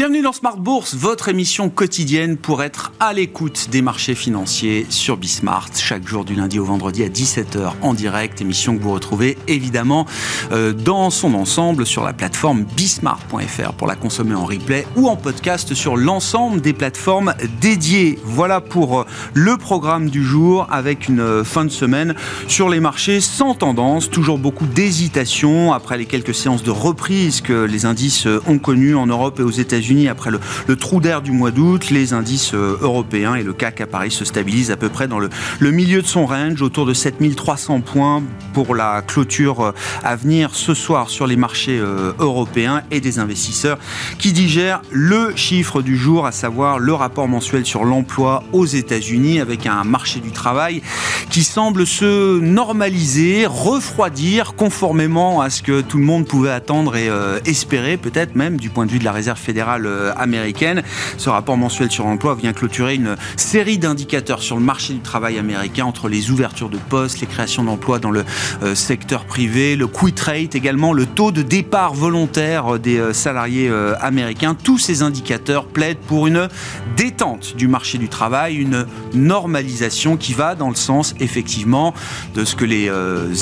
Bienvenue dans Smart Bourse, votre émission quotidienne pour être à l'écoute des marchés financiers sur Bismart, chaque jour du lundi au vendredi à 17h en direct, émission que vous retrouvez évidemment euh, dans son ensemble sur la plateforme bismart.fr pour la consommer en replay ou en podcast sur l'ensemble des plateformes dédiées. Voilà pour euh, le programme du jour avec une euh, fin de semaine sur les marchés sans tendance, toujours beaucoup d'hésitation après les quelques séances de reprise que les indices ont connues en Europe et aux États-Unis après le, trou d'air du mois d'août, les indices euh, européens et le CAC à Paris se stabilisent à peu près dans le, milieu de son range, autour de 7300 points pour la clôture euh, à venir ce soir sur les marchés euh, européens et des investisseurs qui digèrent le chiffre du jour, à savoir le rapport mensuel sur l'emploi aux États-Unis avec un marché du travail qui semble se normaliser, refroidir conformément à ce que tout le monde pouvait attendre et espérer, peut-être même du point de vue de la réserve fédérale euh, américaine. Ce rapport mensuel sur l'emploi vient clôturer une série d'indicateurs sur le marché du travail américain entre les ouvertures de postes, les créations d'emplois dans le euh, secteur privé, le quit rate également, le taux de départ volontaire des euh, salariés américains. Tous ces indicateurs plaident pour une détente du marché du travail, une normalisation qui va dans le sens effectivement de ce que les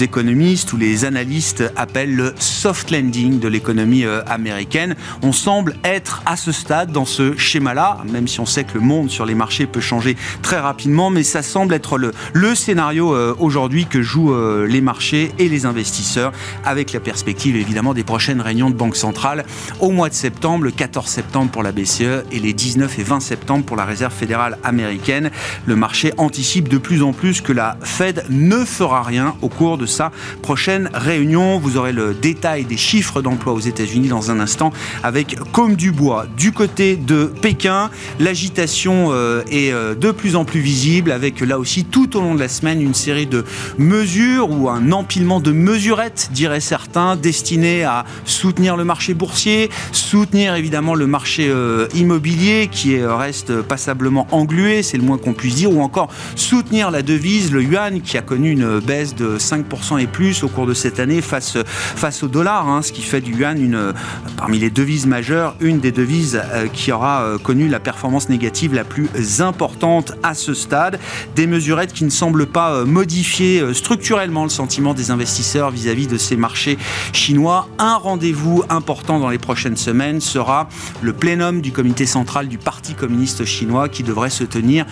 économistes ou les analystes appellent le soft landing de l'économie américaine. On semble être à ce stade dans ce schéma-là, même si on sait que le monde sur les marchés peut changer très rapidement, mais ça semble être le, scénario euh, aujourd'hui que jouent euh, les marchés et les investisseurs, avec la perspective évidemment des prochaines réunions de Banque centrale au mois de septembre, le 14 septembre pour la BCE et les 19 et 20 septembre pour la Réserve fédérale américaine. Le marché anticipe de plus en plus que la Fed ne fera rien au cours de sa prochaine réunion. Vous aurez le détail des chiffres d'emploi aux États-Unis dans un instant avec comme du du côté de Pékin, l'agitation euh, est euh, de plus en plus visible avec là aussi tout au long de la semaine une série de mesures ou un empilement de mesurettes, diraient certains, destinées à soutenir le marché boursier, soutenir évidemment le marché euh, immobilier qui reste passablement englué, c'est le moins qu'on puisse dire, ou encore soutenir la devise, le yuan, qui a connu une baisse de 5% et plus au cours de cette année face, face au dollar, hein, ce qui fait du yuan une, parmi les devises majeures, une des euh, qui aura euh, connu la performance négative la plus importante à ce stade. Des mesurettes qui ne semblent pas euh, modifier structurellement le sentiment des investisseurs vis-à-vis de ces marchés chinois. Un rendez-vous important dans les prochaines semaines sera le plénum du comité central du Parti communiste chinois qui devrait se tenir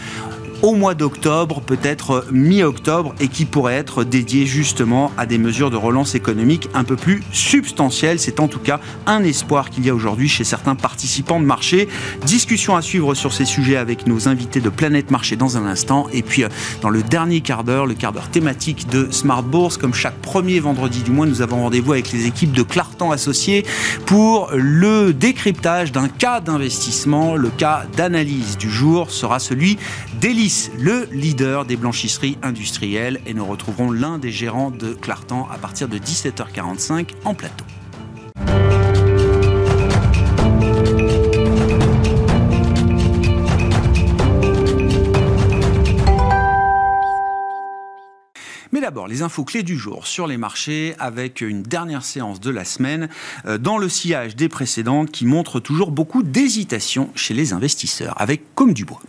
au mois d'octobre, peut-être mi-octobre, et qui pourrait être dédié justement à des mesures de relance économique un peu plus substantielles. C'est en tout cas un espoir qu'il y a aujourd'hui chez certains participants de marché. Discussion à suivre sur ces sujets avec nos invités de Planète Marché dans un instant. Et puis, euh, dans le dernier quart d'heure, le quart d'heure thématique de Smart Bourse, comme chaque premier vendredi du mois, nous avons rendez-vous avec les équipes de Clartan Associés pour le décryptage d'un cas d'investissement. Le cas d'analyse du jour sera celui d'Elie le leader des blanchisseries industrielles. Et nous retrouverons l'un des gérants de Clartan à partir de 17h45 en plateau. Mais d'abord, les infos clés du jour sur les marchés avec une dernière séance de la semaine euh, dans le sillage des précédentes qui montre toujours beaucoup d'hésitation chez les investisseurs avec comme du bois.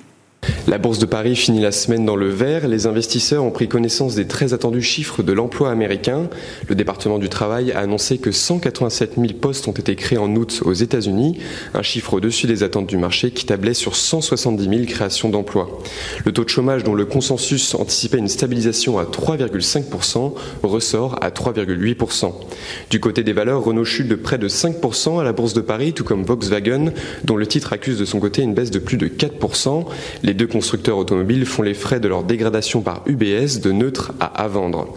La Bourse de Paris finit la semaine dans le vert. Les investisseurs ont pris connaissance des très attendus chiffres de l'emploi américain. Le département du travail a annoncé que 187 000 postes ont été créés en août aux États-Unis, un chiffre au-dessus des attentes du marché qui tablait sur 170 000 créations d'emplois. Le taux de chômage, dont le consensus anticipait une stabilisation à 3,5%, ressort à 3,8%. Du côté des valeurs, Renault chute de près de 5% à la Bourse de Paris, tout comme Volkswagen, dont le titre accuse de son côté une baisse de plus de 4%. Les deux constructeurs automobiles font les frais de leur dégradation par UBS de neutre à à vendre.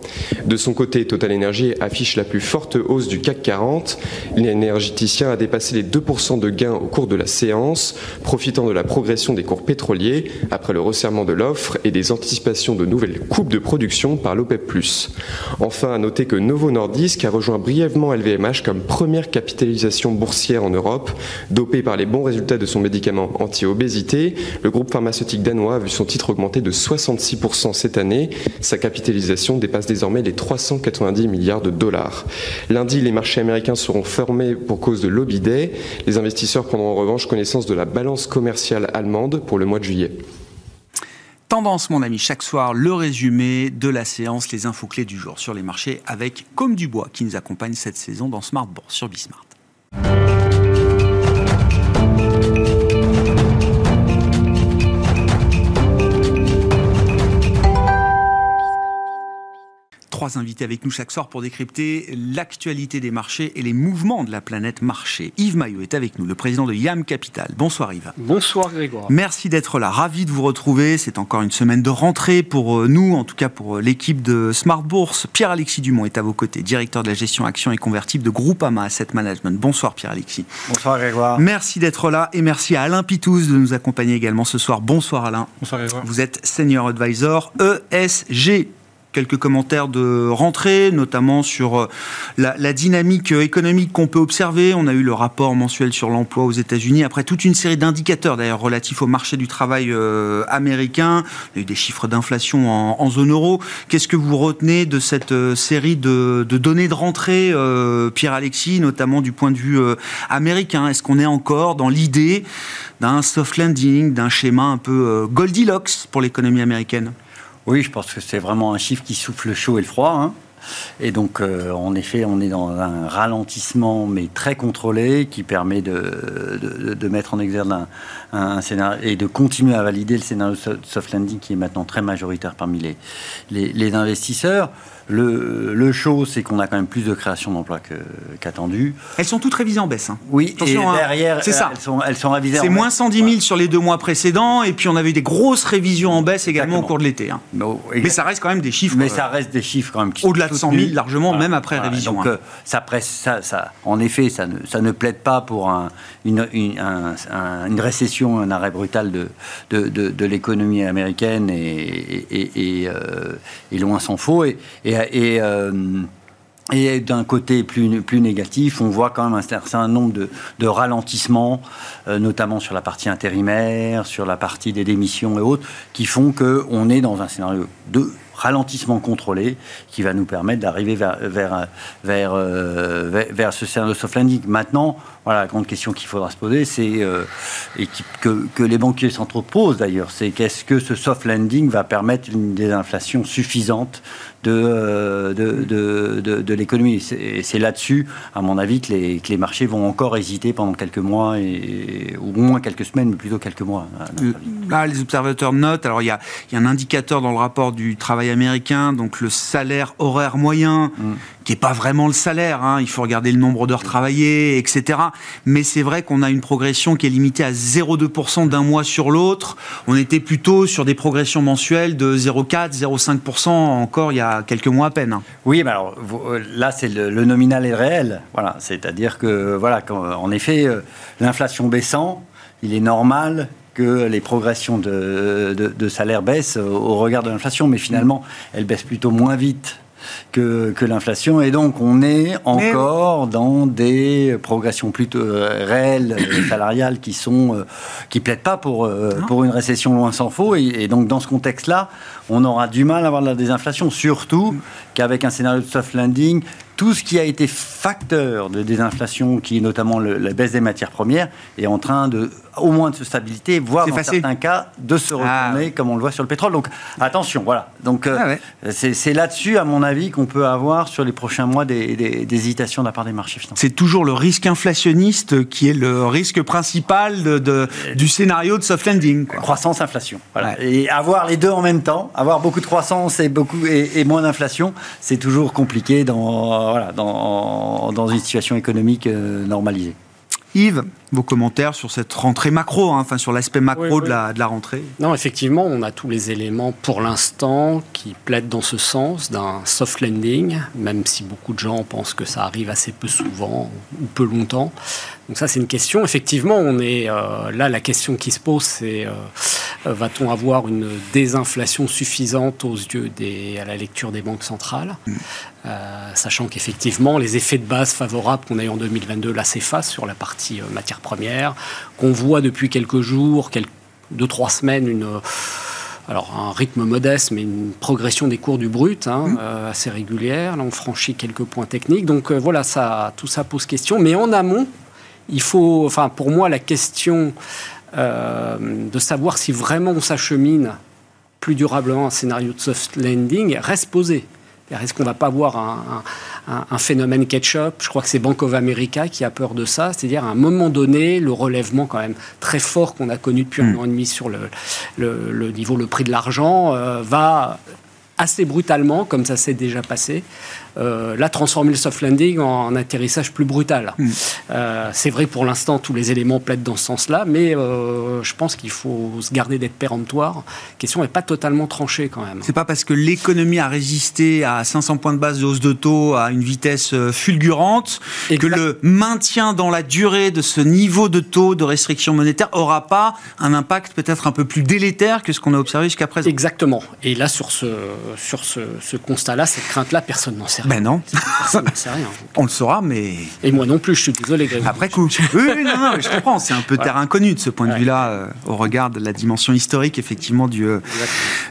De son côté, Total Energy affiche la plus forte hausse du CAC 40. L'énergéticien a dépassé les 2% de gains au cours de la séance, profitant de la progression des cours pétroliers après le resserrement de l'offre et des anticipations de nouvelles coupes de production par l'OPEP+. Enfin, à noter que Novo Nordisk a rejoint brièvement LVMH comme première capitalisation boursière en Europe, dopé par les bons résultats de son médicament anti-obésité. Le groupe pharmaceutique danois a vu son titre augmenter de 66% cette année. Sa capitalisation dépasse désormais les 390 milliards de dollars. Lundi, les marchés américains seront fermés pour cause de lobby day. Les investisseurs prendront en revanche connaissance de la balance commerciale allemande pour le mois de juillet. Tendance, mon ami, chaque soir, le résumé de la séance, les infos clés du jour sur les marchés avec Comme Dubois qui nous accompagne cette saison dans Smart Bourse sur Bismart. Trois invités avec nous chaque soir pour décrypter l'actualité des marchés et les mouvements de la planète marché. Yves Maillot est avec nous, le président de YAM Capital. Bonsoir Yves. Bonsoir Grégoire. Merci d'être là, ravi de vous retrouver. C'est encore une semaine de rentrée pour euh, nous, en tout cas pour euh, l'équipe de Smart Bourse. Pierre-Alexis Dumont est à vos côtés, directeur de la gestion actions et convertibles de Groupama Asset Management. Bonsoir Pierre-Alexis. Bonsoir Grégoire. Merci d'être là et merci à Alain Pitous de nous accompagner également ce soir. Bonsoir Alain. Bonsoir Grégoire. Vous êtes senior advisor ESG quelques commentaires de rentrée, notamment sur euh, la, dynamique économique qu'on peut observer. On a eu le rapport mensuel sur l'emploi aux États-Unis, après toute une série d'indicateurs d'ailleurs relatifs au marché du travail euh, américain. On a eu des chiffres d'inflation en, zone euro. Qu'est-ce que vous retenez de cette euh, série de, données de rentrée, Pierre-Alexis, notamment du point de vue américain? Est-ce qu'on est encore dans l'idée d'un soft landing, d'un schéma un peu Goldilocks pour l'économie américaine? Oui, je pense que c'est vraiment un chiffre qui souffle le chaud et le froid. Hein. Et donc, euh, en effet, on est dans un ralentissement, mais très contrôlé, qui permet de, de, mettre en exergue un, scénario et de continuer à valider le scénario soft landing qui est maintenant très majoritaire parmi les, les, les investisseurs. Le, le show, c'est qu'on a quand même plus de création d'emplois qu'attendu. elles sont toutes révisées en baisse. Hein. Oui, Attention, et derrière, c'est ça. Elles sont, elles sont révisées C'est moins 110 000 sur les deux mois précédents, et puis on avait des grosses révisions en baisse également au cours de l'été. Hein. Mais, ça reste quand même des chiffres. Mais ça reste des chiffres quand même. Au-delà de 100 000 largement, même après révision. Donc, hein. euh, ça, presse, ça, ça, en effet, ça ne, ça ne plaide pas pour un, une, une, une, récession, un arrêt brutal de, de, de, l'économie américaine, et, et, et, euh, loin s'en faut. Et, et euh, et d'un côté plus, négatif, on voit quand même un certain nombre de, de ralentissements, euh, notamment sur la partie intérimaire, sur la partie des démissions et autres, qui font qu'on est dans un scénario de ralentissement contrôlé qui va nous permettre d'arriver vers, vers, vers, euh, vers, ce scénario de soft landing. Maintenant, voilà, la grande question qu'il faudra se poser, c'est, et que, que, les banquiers centraux posent d'ailleurs, c'est qu'est-ce que ce soft landing va permettre une désinflation suffisante euh, de, de, de, de, l'économie. Et c'est là-dessus, à mon avis, que les, que les, marchés vont encore hésiter pendant quelques mois, et, ou au moins quelques semaines, mais plutôt quelques mois. Là, les observateurs notent, alors il y a, y a, un indicateur dans le rapport du travail américain, donc le salaire horaire moyen, mm. qui n'est pas vraiment le salaire, hein, il faut regarder le nombre d'heures travaillées, etc. Mais c'est vrai qu'on a une progression qui est limitée à 0,2% d'un mois sur l'autre. On était plutôt sur des progressions mensuelles de 0,4, 0,5% encore il y a quelques mois à peine. Oui, mais alors euh, là, c'est le, nominal et le réel. Voilà, c'est-à-dire que, voilà, en effet, euh, l'inflation baissant, il est normal que les progressions de, de, salaire baissent au regard de l'inflation, mais finalement, elles baissent plutôt moins vite que, que l'inflation. Et donc, on est encore dans des progressions plutôt euh, réelles, salariales, qui sont qui plaident pas pour, pour une récession loin s'en faut. et, donc, dans ce contexte-là, on aura du mal à avoir de la désinflation, surtout qu'avec un scénario de soft landing, tout ce qui a été facteur de désinflation, qui est notamment la baisse des matières premières, est en train de au moins de se stabiliser, voire dans certains cas de se ah. retourner, comme on le voit sur le pétrole. Donc attention, voilà. Donc euh, ah c'est là-dessus, à mon avis, qu'on peut avoir sur les prochains mois des, hésitations de la part des marchés financiers. C'est toujours le risque inflationniste qui est le risque principal de, du scénario de soft landing. Croissance, inflation. Voilà. Et avoir les deux en même temps, avoir beaucoup de croissance et beaucoup et, moins d'inflation, c'est toujours compliqué dans voilà dans, dans une situation économique euh, normalisée. Yves, vos commentaires sur cette rentrée macro, hein, enfin sur l'aspect macro De, la, de, la, rentrée Non, effectivement, on a tous les éléments pour l'instant qui plaident dans ce sens d'un soft landing, même si beaucoup de gens pensent que ça arrive assez peu souvent ou peu longtemps. Donc ça, c'est une question. Effectivement, on est euh, là. La question qui se pose, c'est euh, va-t-on avoir une désinflation suffisante aux yeux des, à la lecture des banques centrales, mm. euh, sachant qu'effectivement, les effets de base favorables qu'on a eu en 2022 là s'effacent sur la partie matière première, qu'on voit depuis quelques jours, quelques deux, trois semaines une alors un rythme modeste, mais une progression des cours du brut hein, mmh. assez régulière. Là, on franchit quelques points techniques. Donc voilà, ça, tout ça pose question. Mais en amont, il faut, enfin pour moi, la question de savoir si vraiment on s'achemine plus durablement un scénario de soft landing reste posée. Est-ce qu'on ne va pas avoir un, phénomène catch-up Je crois que c'est Bank of America qui a peur de ça. C'est-à-dire, à un moment donné, le relèvement quand même très fort qu'on a connu depuis un hmm. an et demi sur le, le, niveau, le prix de l'argent, euh, va assez brutalement, comme ça s'est déjà passé, euh, là, transformer le soft landing en, atterrissage plus brutal. Hmm. Euh, c'est vrai pour l'instant, tous les éléments plaident dans ce sens-là, mais euh, je pense qu'il faut se garder d'être péremptoire. La question n'est pas totalement tranchée quand même. C'est pas parce que l'économie a résisté à 500 points de base de hausse de taux à une vitesse fulgurante que le maintien dans la durée de ce niveau de taux de restriction monétaire aura pas un impact peut-être un peu plus délétère que ce qu'on a observé jusqu'à présent. Exactement. Et là, sur ce, sur ce, ce constat-là, cette crainte-là, personne n'en sait ben non. On le saura, mais. Et moi non plus, je suis désolé, Après coup. Oui, non, non, je comprends. C'est un peu terre inconnue de ce point de vue-là, euh, au regard de la dimension historique, effectivement, du, euh,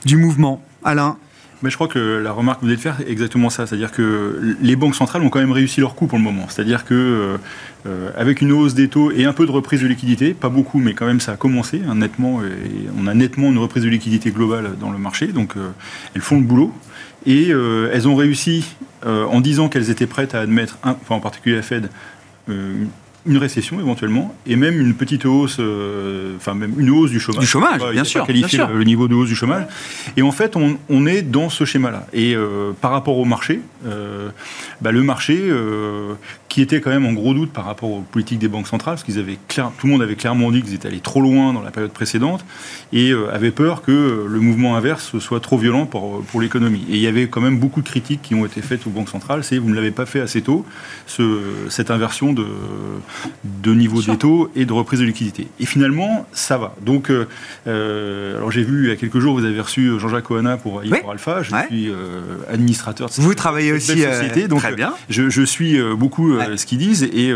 du mouvement. Alain mais je crois que la remarque que vous venez de faire est exactement ça. C'est-à-dire que les banques centrales ont quand même réussi leur coup pour le moment. C'est-à-dire que euh, avec une hausse des taux et un peu de reprise de liquidité, pas beaucoup, mais quand même ça a commencé hein, nettement. Et on a nettement une reprise de liquidité globale dans le marché. Donc elles font le boulot. Et euh, elles ont réussi, euh, en disant qu'elles étaient prêtes à admettre, enfin en particulier la Fed, euh, une récession éventuellement, et même une petite hausse, euh, enfin même une hausse du chômage. Du chômage, bien sûr. Qualifier Le, niveau de hausse du chômage. Et en fait, on, on est dans ce schéma-là. Et euh, par rapport au marché, euh, bah, le marché, qui était quand même en gros doute par rapport aux politiques des banques centrales, parce qu'ils avaient clair, tout le monde avait clairement dit qu'ils étaient allés trop loin dans la période précédente, et avait peur que le mouvement inverse soit trop violent pour, pour l'économie. Et il y avait quand même beaucoup de critiques qui ont été faites aux banques centrales, c'est vous ne l'avez pas fait assez tôt, ce, cette inversion de de niveau des taux et de reprise de liquidité. Et finalement, ça va. Donc, euh, euh, alors j'ai vu il y a quelques jours, vous avez reçu Jean-Jacques Oana pour, Alpha. Je suis euh, administrateur de cette, vous travaillez aussi société. donc, très bien. Je, je suis beaucoup ce qu'ils disent et,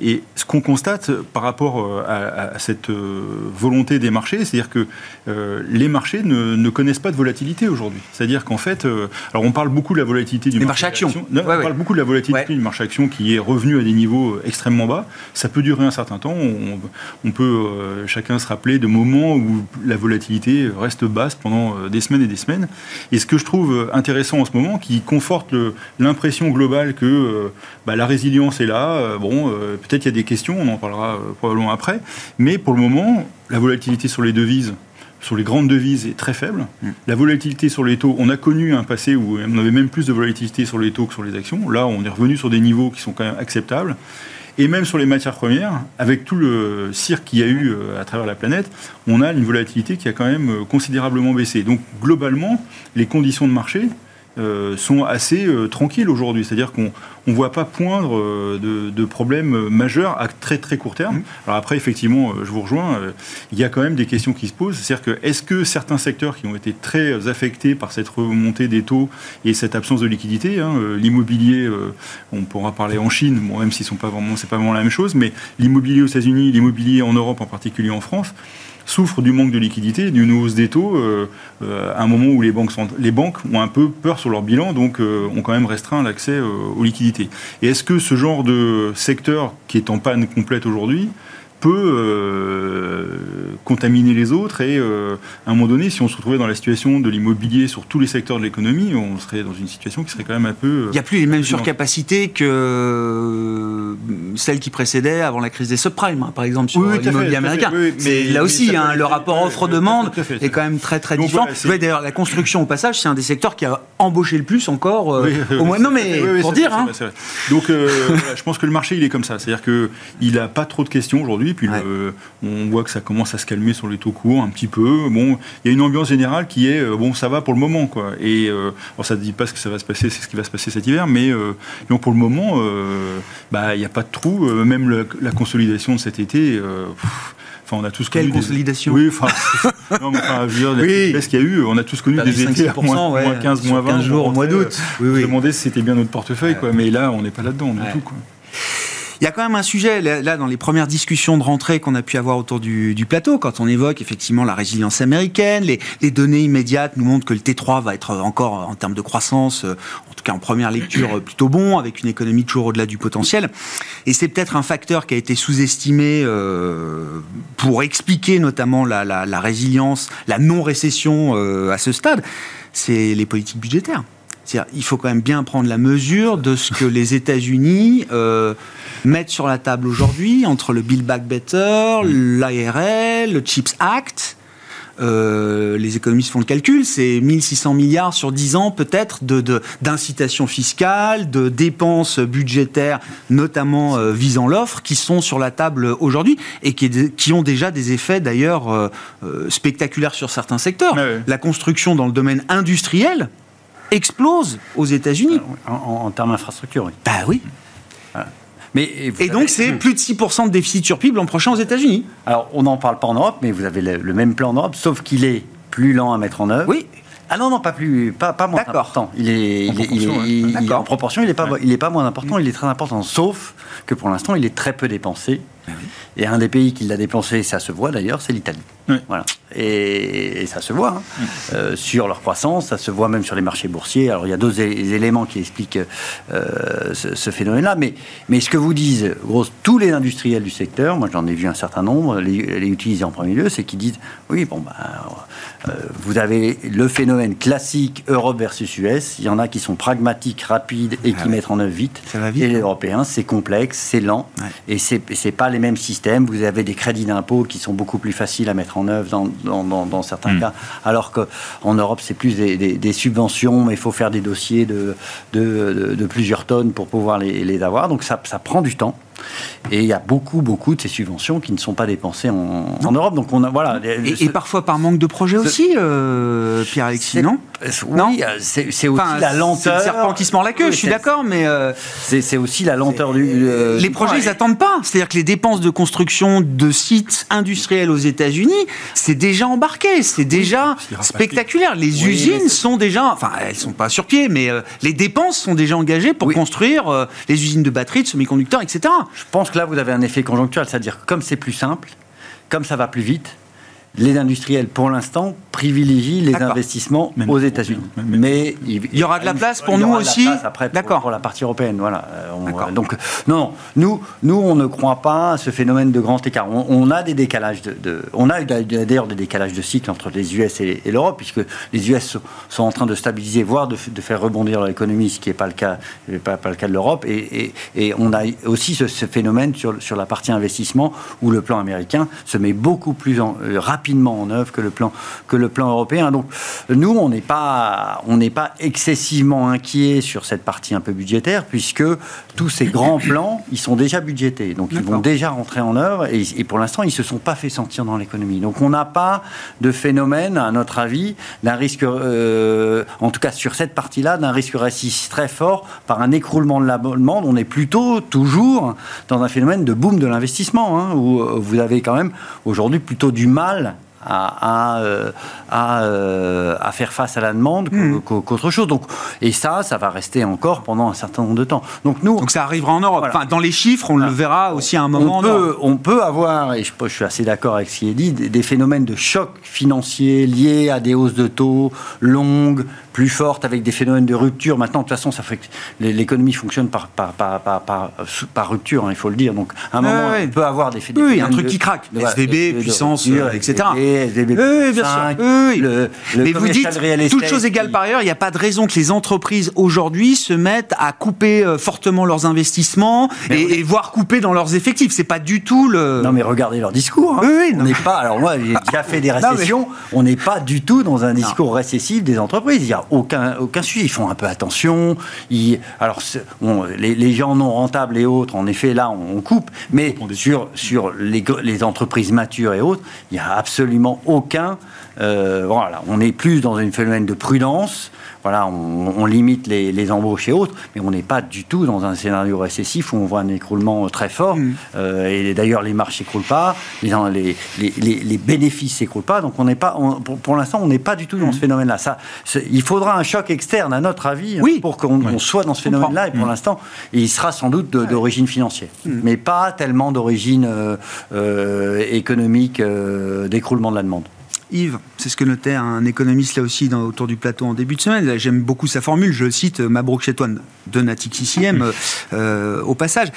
et ce qu'on constate par rapport à, cette volonté des marchés, c'est-à-dire que les marchés ne, connaissent pas de volatilité aujourd'hui. C'est-à-dire qu'en fait, alors on parle beaucoup de la volatilité du marché, action. on parle beaucoup de la volatilité du marché action qui est revenu à des niveaux extrêmement bas. Ça peut durer un certain temps. On, peut euh, chacun se rappeler de moments où la volatilité reste basse pendant euh, des semaines et des semaines. Et ce que je trouve euh, intéressant en ce moment, qui conforte l'impression globale que bah, la résilience est là. bon, peut-être il y a des questions, on en parlera probablement après. Mais pour le moment, la volatilité sur les devises sur les grandes devises est très faible. Mm. La volatilité sur les taux, on a connu un passé où on avait même plus de volatilité sur les taux que sur les actions. Là, on est revenu sur des niveaux qui sont quand même acceptables. Et même sur les matières premières, avec tout le cirque qu'il y a eu euh, à travers la planète, on a une volatilité qui a quand même euh, considérablement baissé. Donc globalement, les conditions de marché euh, sont assez tranquilles aujourd'hui. C'est-à-dire qu'on on ne voit pas poindre euh, de, problèmes majeurs à très très court terme. Mmh. Alors après, effectivement, euh, je vous rejoins, euh, il y a quand même des questions qui se posent. C'est-à-dire que est-ce que certains secteurs qui ont été très affectés par cette remontée des taux et cette absence de liquidité, hein, l'immobilier, on pourra parler en Chine, bon, même pas vraiment, c'est pas vraiment la même chose, mais l'immobilier aux États-Unis, l'immobilier en Europe, en particulier en France, souffre du manque de liquidité, d'une hausse des taux, euh, euh, à un moment où les banques, sont, les banques ont un peu peur sur leur bilan, donc euh, ont quand même restreint l'accès aux liquidités. Et est-ce que ce genre de secteur qui est en panne complète aujourd'hui peut euh, contaminer les autres et euh, à un moment donné, si on se retrouvait dans la situation de l'immobilier sur tous les secteurs de l'économie, on serait dans une situation qui serait quand même un peu... Il n'y a plus les mêmes surcapacités que celles qui précédaient avant la crise des subprimes, hein, par exemple, sur l'immobilier américain. mais, là aussi, hein, le rapport offre-demande est quand même très très différent. D'ailleurs, la construction, au passage, c'est un des secteurs qui a embauché le plus encore euh, au moins. Non, mais pour dire. Hein. Donc, je pense que le marché, il est comme ça. C'est-à-dire qu'il n'a pas trop de questions aujourd'hui. Puis on voit que ça commence à se calmer sur les taux courts un petit peu. Bon, il y a une ambiance générale qui est euh, bon, ça va pour le moment, quoi. Et euh, ça ne dit pas ce que ça va se passer, c'est ce qui va se passer cet hiver, mais euh, donc pour le moment, bah il n'y a pas de trou. même la consolidation de cet été. Enfin, on a tous Quelle consolidation Oui, enfin, non, mais, enfin, je veux dire, ce qu'il y a eu, on a tous connu des étés à moins, 15, moins 20. 15 jours au mois d'août. Oui, oui. Je me demandais si c'était bien notre portefeuille, quoi. Mais là, on n'est pas là-dedans du tout, quoi. Il y a quand même un sujet, là, dans les premières discussions de rentrée qu'on a pu avoir autour du, plateau, quand on évoque effectivement la résilience américaine, les, données immédiates nous montrent que le T3 va être encore, en termes de croissance, euh, en tout cas en première lecture, euh, plutôt bon, avec une économie toujours au-delà du potentiel. Et c'est peut-être un facteur qui a été sous-estimé euh, pour expliquer notamment la, résilience, la non-récession à ce stade, c'est les politiques budgétaires il faut quand même bien prendre la mesure de ce que les États-Unis euh, mettent sur la table aujourd'hui entre le Build Back Better, l'ARL, le CHIPS Act. Euh, les économistes font le calcul, c'est 1600 milliards sur 10 ans peut-être d'incitations de, fiscales, de dépenses budgétaires, notamment euh, visant l'offre, qui sont sur la table aujourd'hui et qui, ont déjà des effets d'ailleurs spectaculaires sur certains secteurs. La construction dans le domaine industriel, explose aux États-Unis. Euh, en, termes d'infrastructure, oui. Bah oui. Mais et donc, c'est plus de 6% de déficit sur PIB l'an prochain aux États-Unis. Alors, on n'en parle pas en Europe, mais vous avez le, même plan en Europe, sauf qu'il est plus lent à mettre en œuvre. Oui. Ah non, non, pas plus, pas, pas moins important. Il est, en, proportion, il, en proportion, il n'est pas, il est pas moins important, il est très important. Sauf que pour l'instant, il est très peu dépensé. Ah et un des pays qui l'a dépensé, ça se voit d'ailleurs, c'est l'Italie. Voilà. Et, ça se voit hein. euh, sur leur croissance, ça se voit même sur les marchés boursiers. Alors il y a d'autres éléments qui expliquent euh, ce, phénomène-là, mais, mais ce que vous disent gros, tous les industriels du secteur, moi j'en ai vu un certain nombre, les, les utiliser en premier lieu, c'est qu'ils disent oui, bon, euh, vous avez le phénomène classique Europe versus US. Il y en a qui sont pragmatiques, rapides et qui mettent en œuvre vite. et les Européens, c'est complexe, c'est lent et c'est c'est pas les mêmes systèmes. Vous avez des crédits d'impôt qui sont beaucoup plus faciles à mettre en œuvre dans, dans, dans, certains hmm. cas, alors qu'en Europe, c'est plus des, des, subventions, mais il faut faire des dossiers de, de, de, plusieurs tonnes pour pouvoir les, les avoir. Donc ça, ça prend du temps. Et il y a beaucoup, beaucoup de ces subventions qui ne sont pas dépensées en, Europe. Donc on a, voilà. Et, parfois par manque de projet aussi, euh, Pierre-Alexis, non Oui, c'est aussi la lenteur. C'est le serpent qui se mord la queue, je suis d'accord, mais. Euh, c'est aussi la lenteur du. Euh, les projets, ils n'attendent pas. C'est-à-dire que les dépenses de construction de sites industriels aux États-Unis, c'est déjà embarqué, c'est déjà spectaculaire. Les usines sont déjà. Enfin, elles ne sont pas sur pied, mais les dépenses sont déjà engagées pour construire les usines de batteries, de semi-conducteurs, etc. Je pense que là, vous avez un effet conjoncturel, c'est-à-dire comme c'est plus simple, comme ça va plus vite, les industriels, pour l'instant, privilégient les investissements aux États-Unis. Mais il, y aura de la place pour nous aussi. D'accord. Pour, la partie européenne, voilà. Euh, donc non, nous, nous, on ne croit pas à ce phénomène de grand écart. On, a des décalages de, on a d'ailleurs des décalages de cycle entre les US et, l'Europe, puisque les US sont, en train de stabiliser, voire de, faire rebondir l'économie, ce qui n'est pas le cas, pas, pas le cas de l'Europe. Et, et, on a aussi ce, phénomène sur, sur la partie investissement où le plan américain se met beaucoup plus en, euh, rapidement rapidement en œuvre que le plan, que le plan européen. Donc nous, on n'est pas, on n'est pas excessivement inquiet sur cette partie un peu budgétaire, puisque tous ces grands plans, ils sont déjà budgétés. Donc ils vont déjà rentrer en œuvre, et, pour l'instant, ils ne se sont pas fait sentir dans l'économie. Donc on n'a pas de phénomène, à notre avis, d'un risque, euh, en tout cas sur cette partie-là, d'un risque raciste très fort par un écroulement de la demande. On est plutôt toujours dans un phénomène de boom de l'investissement, hein, où euh, vous avez quand même aujourd'hui plutôt du mal à, euh, euh, à, faire face à la demande hmm. qu'autre chose. Donc, et ça, ça va rester encore pendant un certain nombre de temps. Donc, nous, Donc ça arrivera en Europe. Enfin, dans les chiffres, on le verra aussi à un moment. On peut, on peut avoir, et je, je, suis assez d'accord avec ce qui est dit, des, phénomènes de choc financier liés à des hausses de taux longues, plus fortes, avec des phénomènes de rupture. Maintenant, de toute façon, ça fait que l'économie fonctionne par, par, par, par, rupture, hein, il faut le dire. Donc, à un moment, on peut avoir des phénomènes. Oui, un truc qui craque. SVB, puissance, etc. oui, bien sûr. Oui, Mais vous dites, toutes choses égales par ailleurs, il n'y a pas de raison que les entreprises aujourd'hui se mettent à couper euh, fortement leurs investissements et, voire couper dans leurs effectifs. C'est pas du tout le. Non, mais regardez leur discours. Hein. Oui, on n'est pas. Alors moi, j'ai déjà fait des récessions. On n'est pas du tout dans un discours récessif des entreprises. Il n'y a aucun aucun sujet. Ils font un peu attention. Ils, alors les, gens non rentables et autres, en effet, là, on, coupe. Mais sur sur les, les entreprises matures et autres, il n'y a absolument aucun voilà, on est plus dans un phénomène de prudence voilà, on, limite les, embauches et autres, mais on n'est pas du tout dans un scénario récessif où on voit un écroulement très fort. Mm. Euh, et d'ailleurs, les marchés s'écroulent pas, les, les, les, bénéfices s'écroulent pas. Donc, on n'est pas, pour, l'instant, on n'est pas du tout dans ce mm. phénomène-là. Ça, il faudra un choc externe, à notre avis, pour qu'on soit dans ce phénomène-là. Et pour mm. l'instant, il sera sans doute d'origine financière, mais pas tellement d'origine euh, euh, économique d'écroulement de la demande. Yves, c'est ce que notait un économiste là aussi dans, autour du plateau en début de semaine. J'aime beaucoup sa formule, je cite euh, Mabrouk Chetouane de Natixi CCM euh, euh, au passage.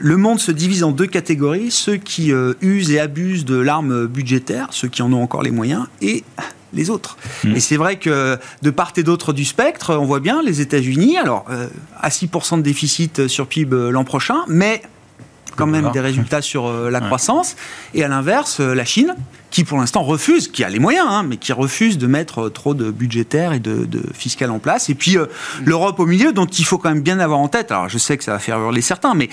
Le monde se divise en deux catégories, ceux qui usent et abusent de l'arme budgétaire, ceux qui en ont encore les moyens, et les autres. Mmh. Et c'est vrai que de part et d'autre du spectre, on voit bien les États-Unis, alors à 6% de déficit sur PIB l'an prochain, mais quand même des résultats sur euh, la croissance. Et à l'inverse, euh, la Chine, qui pour l'instant refuse, qui a les moyens, hein, mais qui refuse de mettre euh, trop de budgétaire et de, fiscal en place. Et puis l'Europe au milieu, dont il faut quand même bien avoir en tête. Alors je sais que ça va faire hurler certains, mais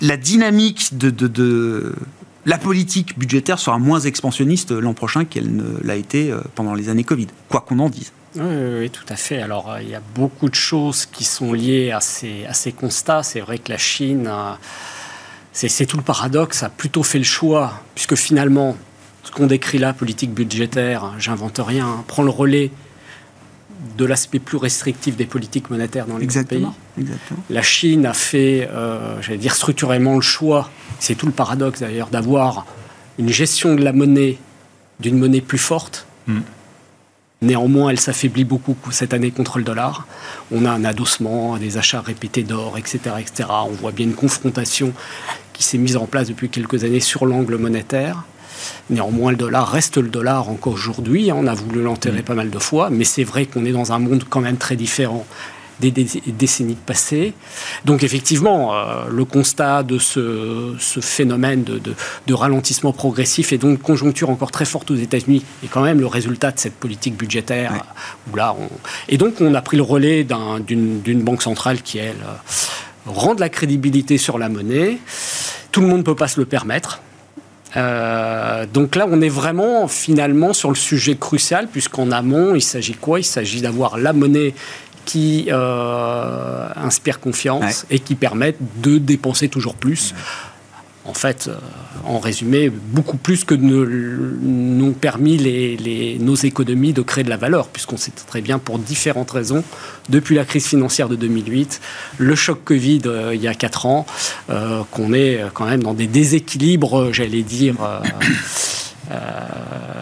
la dynamique de, de la politique budgétaire sera moins expansionniste l'an prochain qu'elle ne l'a été pendant les années Covid, quoi qu'on en dise. Oui, oui, tout à fait. Alors, il y a beaucoup de choses qui sont liées à ces, à ces constats. C'est vrai que la Chine c'est tout le paradoxe, a plutôt fait le choix, puisque finalement, ce qu'on décrit là, politique budgétaire, hein, j'invente rien, hein, prend le relais de l'aspect plus restrictif des politiques monétaires dans les pays. Exactement. La Chine a fait, euh, j'allais dire structurellement le choix, c'est tout le paradoxe d'ailleurs, d'avoir une gestion de la monnaie, d'une monnaie plus forte. Hmm. Néanmoins, elle s'affaiblit beaucoup cette année contre le dollar. On a un adossement, des achats répétés d'or, etc., etc. On voit bien une confrontation qui s'est mise en place depuis quelques années sur l'angle monétaire. Néanmoins, le dollar reste le dollar encore aujourd'hui. On a voulu l'enterrer mmh. pas mal de fois, mais c'est vrai qu'on est dans un monde quand même très différent des décennies passées. Donc effectivement, euh, le constat de ce, phénomène de, ralentissement progressif et donc conjoncture encore très forte aux États-Unis est quand même le résultat de cette politique budgétaire. Où là, Et donc on a pris le relais d'une banque centrale qui, elle, euh, rend de la crédibilité sur la monnaie. Tout le monde ne peut pas se le permettre. Euh, donc là, on est vraiment finalement sur le sujet crucial, puisqu'en amont, il s'agit quoi? Il s'agit d'avoir la monnaie qui euh, inspirent confiance et qui permettent de dépenser toujours plus. En fait, euh, en résumé, beaucoup plus que n'ont permis les, nos économies de créer de la valeur, puisqu'on sait très bien, pour différentes raisons, depuis la crise financière de 2008, le choc Covid euh, il y a 4 ans, qu'on est quand même dans des déséquilibres, j'allais dire,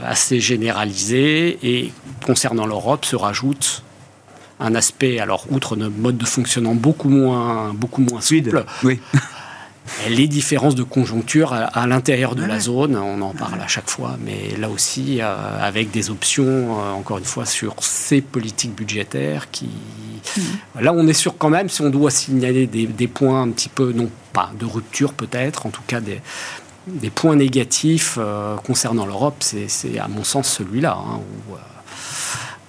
assez généralisés. Et concernant l'Europe, se rajoute un aspect, alors outre notre mode de fonctionnement beaucoup moins, beaucoup moins souple, oui. les différences de conjoncture à, l'intérieur de la zone, on en parle à chaque fois, mais là aussi euh, avec des options, euh, encore une fois, sur ces politiques budgétaires qui... Mm. Là, on est sûr quand même, si on doit signaler des, points un petit peu, non pas de rupture peut-être, en tout cas des, des points négatifs euh, concernant l'Europe, c'est à mon sens celui-là. Hein,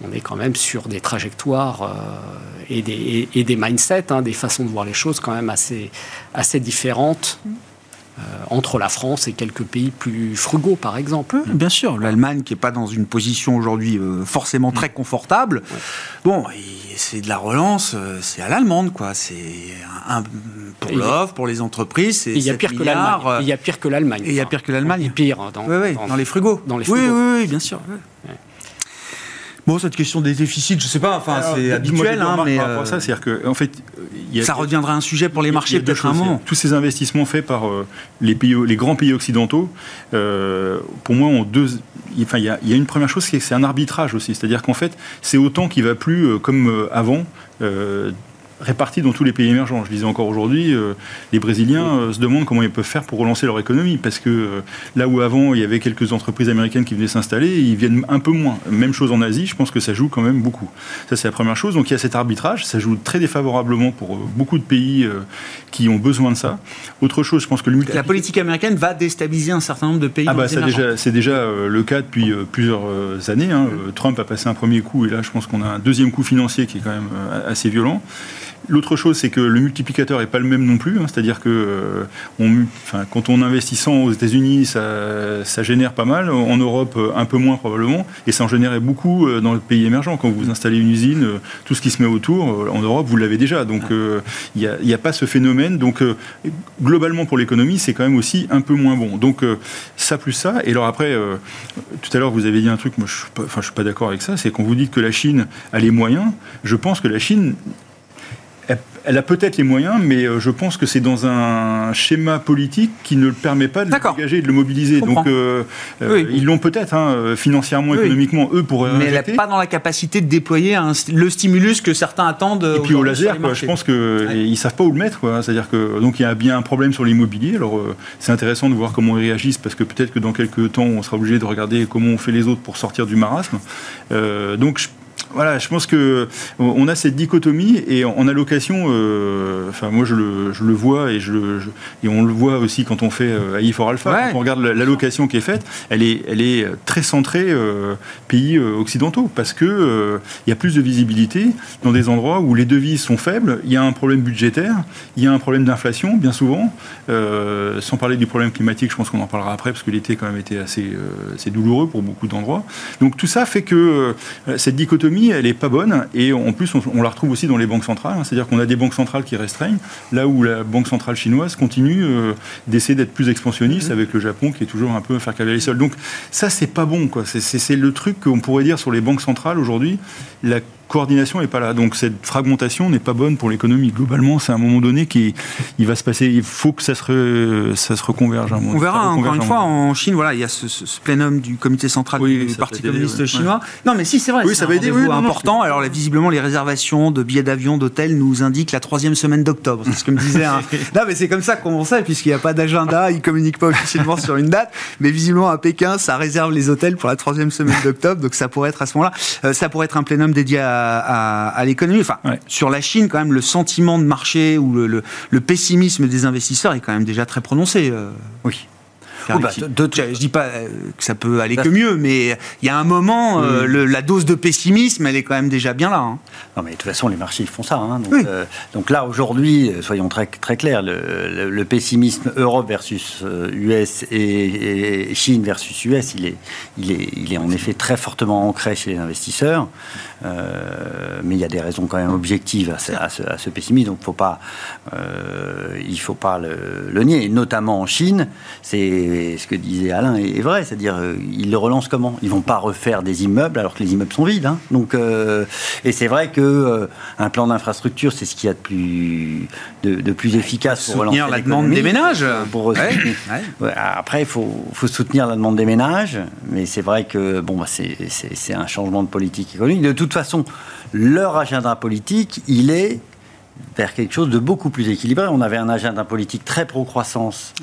on est quand même sur des trajectoires euh, et, des, et, des, mindsets, hein, des façons de voir les choses quand même assez, assez différentes. Euh, entre la France et quelques pays plus frugaux, par exemple. Bien sûr, l'Allemagne qui n'est pas dans une position aujourd'hui euh, forcément très confortable. Bon, c'est de la relance, c'est à l'allemande, quoi. C'est un, pour l'offre, pour les entreprises, c'est il y a pire que l'Allemagne. Il y a pire que l'Allemagne. il y a pire que l'Allemagne. Pire dans, dans, les frugaux. Dans les frugaux. Oui, oui, bien sûr. Bon, cette question des déficits, je sais pas, enfin, c'est habituel, hein, mais. Euh, ça, c'est-à-dire que, en fait. ça reviendra un sujet pour les marchés peut-être un moment. Tous ces investissements faits par euh, les, pays, les grands pays occidentaux, euh, pour moi, ont deux. Enfin, il y, a, y a une première chose, c'est que c'est un arbitrage aussi. C'est-à-dire qu'en fait, c'est autant qui va plus comme avant répartis dans tous les pays émergents. Je disais encore aujourd'hui, euh, les Brésiliens euh, se demandent comment ils peuvent faire pour relancer leur économie, parce que euh, là où avant il y avait quelques entreprises américaines qui venaient s'installer, ils viennent un peu moins. Même chose en Asie, je pense que ça joue quand même beaucoup. Ça c'est la première chose. Donc il y a cet arbitrage, ça joue très défavorablement pour beaucoup de pays qui ont besoin de ça. Autre chose, je pense que le la politique américaine va déstabiliser un certain nombre de pays. Ah bah c'est déjà, déjà le cas depuis plusieurs années. Hein. Trump a passé un premier coup et là je pense qu'on a un deuxième coup financier qui est quand même assez violent. L'autre chose, c'est que le multiplicateur n'est pas le même non plus. Hein. C'est-à-dire que on, enfin, quand on investissant aux États-Unis, ça, ça, génère pas mal. En Europe, un peu moins probablement. Et ça en générait beaucoup dans les pays émergents. Quand vous installez une usine, tout ce qui se met autour, en Europe, vous l'avez déjà. Donc il n'y a, a, pas ce phénomène. Donc globalement, pour l'économie, c'est quand même aussi un peu moins bon. Donc ça plus ça. Et alors après, tout à l'heure, vous avez dit un truc, moi je ne suis pas, enfin, pas d'accord avec ça, c'est quand vous dites que la Chine a les moyens, je pense que la Chine elle a peut-être les moyens, mais euh, je pense que c'est dans un schéma politique qui ne le permet pas de le et de le mobiliser. Donc, euh, euh, ils l'ont peut-être, hein, financièrement, économiquement, eux pourraient. Mais elle n'est pas dans la capacité de déployer le stimulus que certains attendent. Et puis au laser, je pense qu'ils ne savent pas où le mettre. C'est-à-dire que donc il y a bien un problème sur l'immobilier. Alors c'est intéressant de voir comment ils réagissent parce que peut-être que dans quelques temps, on sera obligé de regarder comment on fait les autres pour sortir du marasme. donc je voilà, je pense que on a cette dichotomie et en allocation, euh, enfin moi je le, je le, vois et, je, et on le voit aussi quand on fait euh, AI for Alpha, quand on regarde l'allocation qui est faite, elle est, elle est très centrée euh, pays occidentaux parce que il y a plus de visibilité dans des endroits où les devises sont faibles, il y a un problème budgétaire, il y a un problème d'inflation bien souvent, sans parler du problème climatique, je pense qu'on en parlera après parce que l'été quand même été assez, assez douloureux pour beaucoup d'endroits. Donc tout ça fait que cette dichotomie elle est pas bonne. Et en plus, on, la retrouve aussi dans les banques centrales. Hein. C'est-à-dire qu'on a des banques centrales qui restreignent, là où la banque centrale chinoise continue euh, d'essayer d'être plus expansionniste mm-hmm. avec le Japon qui est toujours un peu à faire cavaler les sols. Donc ça, c'est pas bon. C'est le truc qu'on pourrait dire sur les banques centrales aujourd'hui. La coordination n'est pas là. Donc cette fragmentation n'est pas bonne pour l'économie. Globalement, c'est à un moment donné qu'il il va se passer. Il faut que ça se, ça se reconverge. On verra encore une fois en Chine. Voilà, il y a ce, plénum du comité central du Parti communiste chinois. Non, mais si c'est vrai. Oui, ça va aider. Oui, important. Alors visiblement, les réservations de billets d'avion, d'hôtel nous indiquent la troisième semaine d'octobre. C'est ce que me disait. Un... non, mais c'est comme ça qu'on sait, puisqu'il n'y a pas d'agenda, ils communiquent pas officiellement sur une date, mais visiblement à Pékin, ça réserve les hôtels pour la troisième semaine d'octobre. Donc ça pourrait être à ce moment-là. Euh, ça pourrait être un plénum dédié à à, l'économie. Enfin, sur la Chine, quand même, le sentiment de marché ou le, pessimisme des investisseurs est quand même déjà très prononcé. Euh. Oui. Bah, je dis pas euh, que ça peut aller que mieux, mais il y a un moment, euh, la dose de pessimisme, elle est quand même déjà bien là. Hein. Non, mais de toute façon, les marchés font ça. Hein. donc, là, aujourd'hui, soyons très, très clairs, le, pessimisme Europe versus US et, Chine versus US, il est, il, est, il est en effet très fortement ancré chez les investisseurs. Euh, mais il y a des raisons quand même objectives à ce, pessimisme, donc faut pas, euh, il ne faut pas le, nier. notamment en Chine, c'est ce que disait Alain est, vrai, c'est-à-dire euh, ils le relancent comment? Ils vont pas refaire des immeubles alors que les immeubles sont vides. Hein. Donc, et c'est vrai que un plan d'infrastructure, c'est ce qu'il y a de plus, de, plus efficace pour soutenir la demande des ménages. Après, il faut, faut, soutenir la demande des ménages, mais c'est vrai que bon, bah, c'est un changement de politique économique. De toute façon, leur agenda politique, il est vers quelque chose de beaucoup plus équilibré. On avait un agenda politique très pro-croissance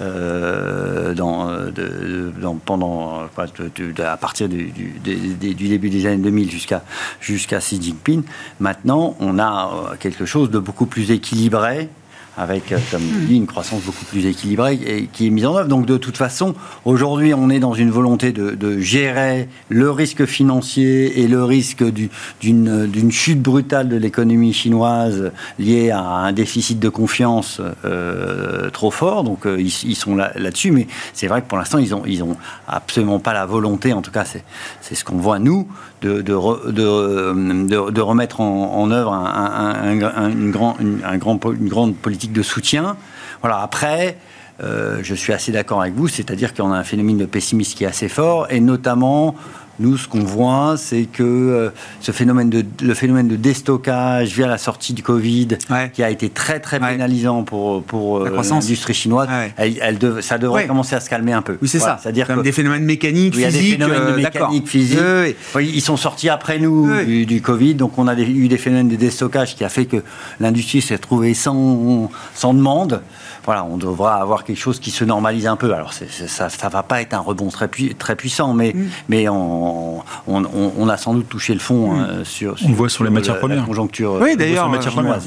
euh, dans, pendant, à partir du, début des années 2000 jusqu'à jusqu'à Xi Jinping. Maintenant, on a euh, quelque chose de beaucoup plus équilibré avec, euh, comme dit, une croissance beaucoup plus équilibrée et qui est mise en œuvre. Donc, de toute façon, aujourd'hui, on est dans une volonté de, gérer le risque financier et le risque d'une chute brutale de l'économie chinoise liée à un déficit de confiance euh, trop fort. Donc, euh, ils, sont là-dessus, mais c'est vrai que pour l'instant, ils n'ont ils ont absolument pas la volonté, en tout cas, c'est ce qu'on voit nous, de, remettre en, œuvre une, grand, un grand, une grande politique de soutien. Voilà, après, euh, je suis assez d'accord avec vous, c'est-à-dire qu'on a un phénomène de pessimisme qui est assez fort, et notamment nous, ce qu'on voit, c'est que euh, ce phénomène de, le phénomène de déstockage via la sortie du Covid, qui a été très très pénalisant pour, pour euh, l'industrie chinoise, elle, ça devrait commencer à se calmer un peu. Oui, c'est ça. C'est-à-dire comme des phénomènes mécaniques, physiques. Il y a des phénomènes euh, mécaniques, physiques. Ils sont sortis après nous du, Covid, donc on a eu des phénomènes de déstockage qui a fait que l'industrie s'est retrouvée sans, sans demande voilà, on devra avoir quelque chose qui se normalise un peu. Alors ça ne va pas être un rebond très, très puissant, mais, mm. mais on, on, a sans doute touché le fond hmm. euh, sur, On voit sur les matières premières. conjoncture. Oui, d'ailleurs,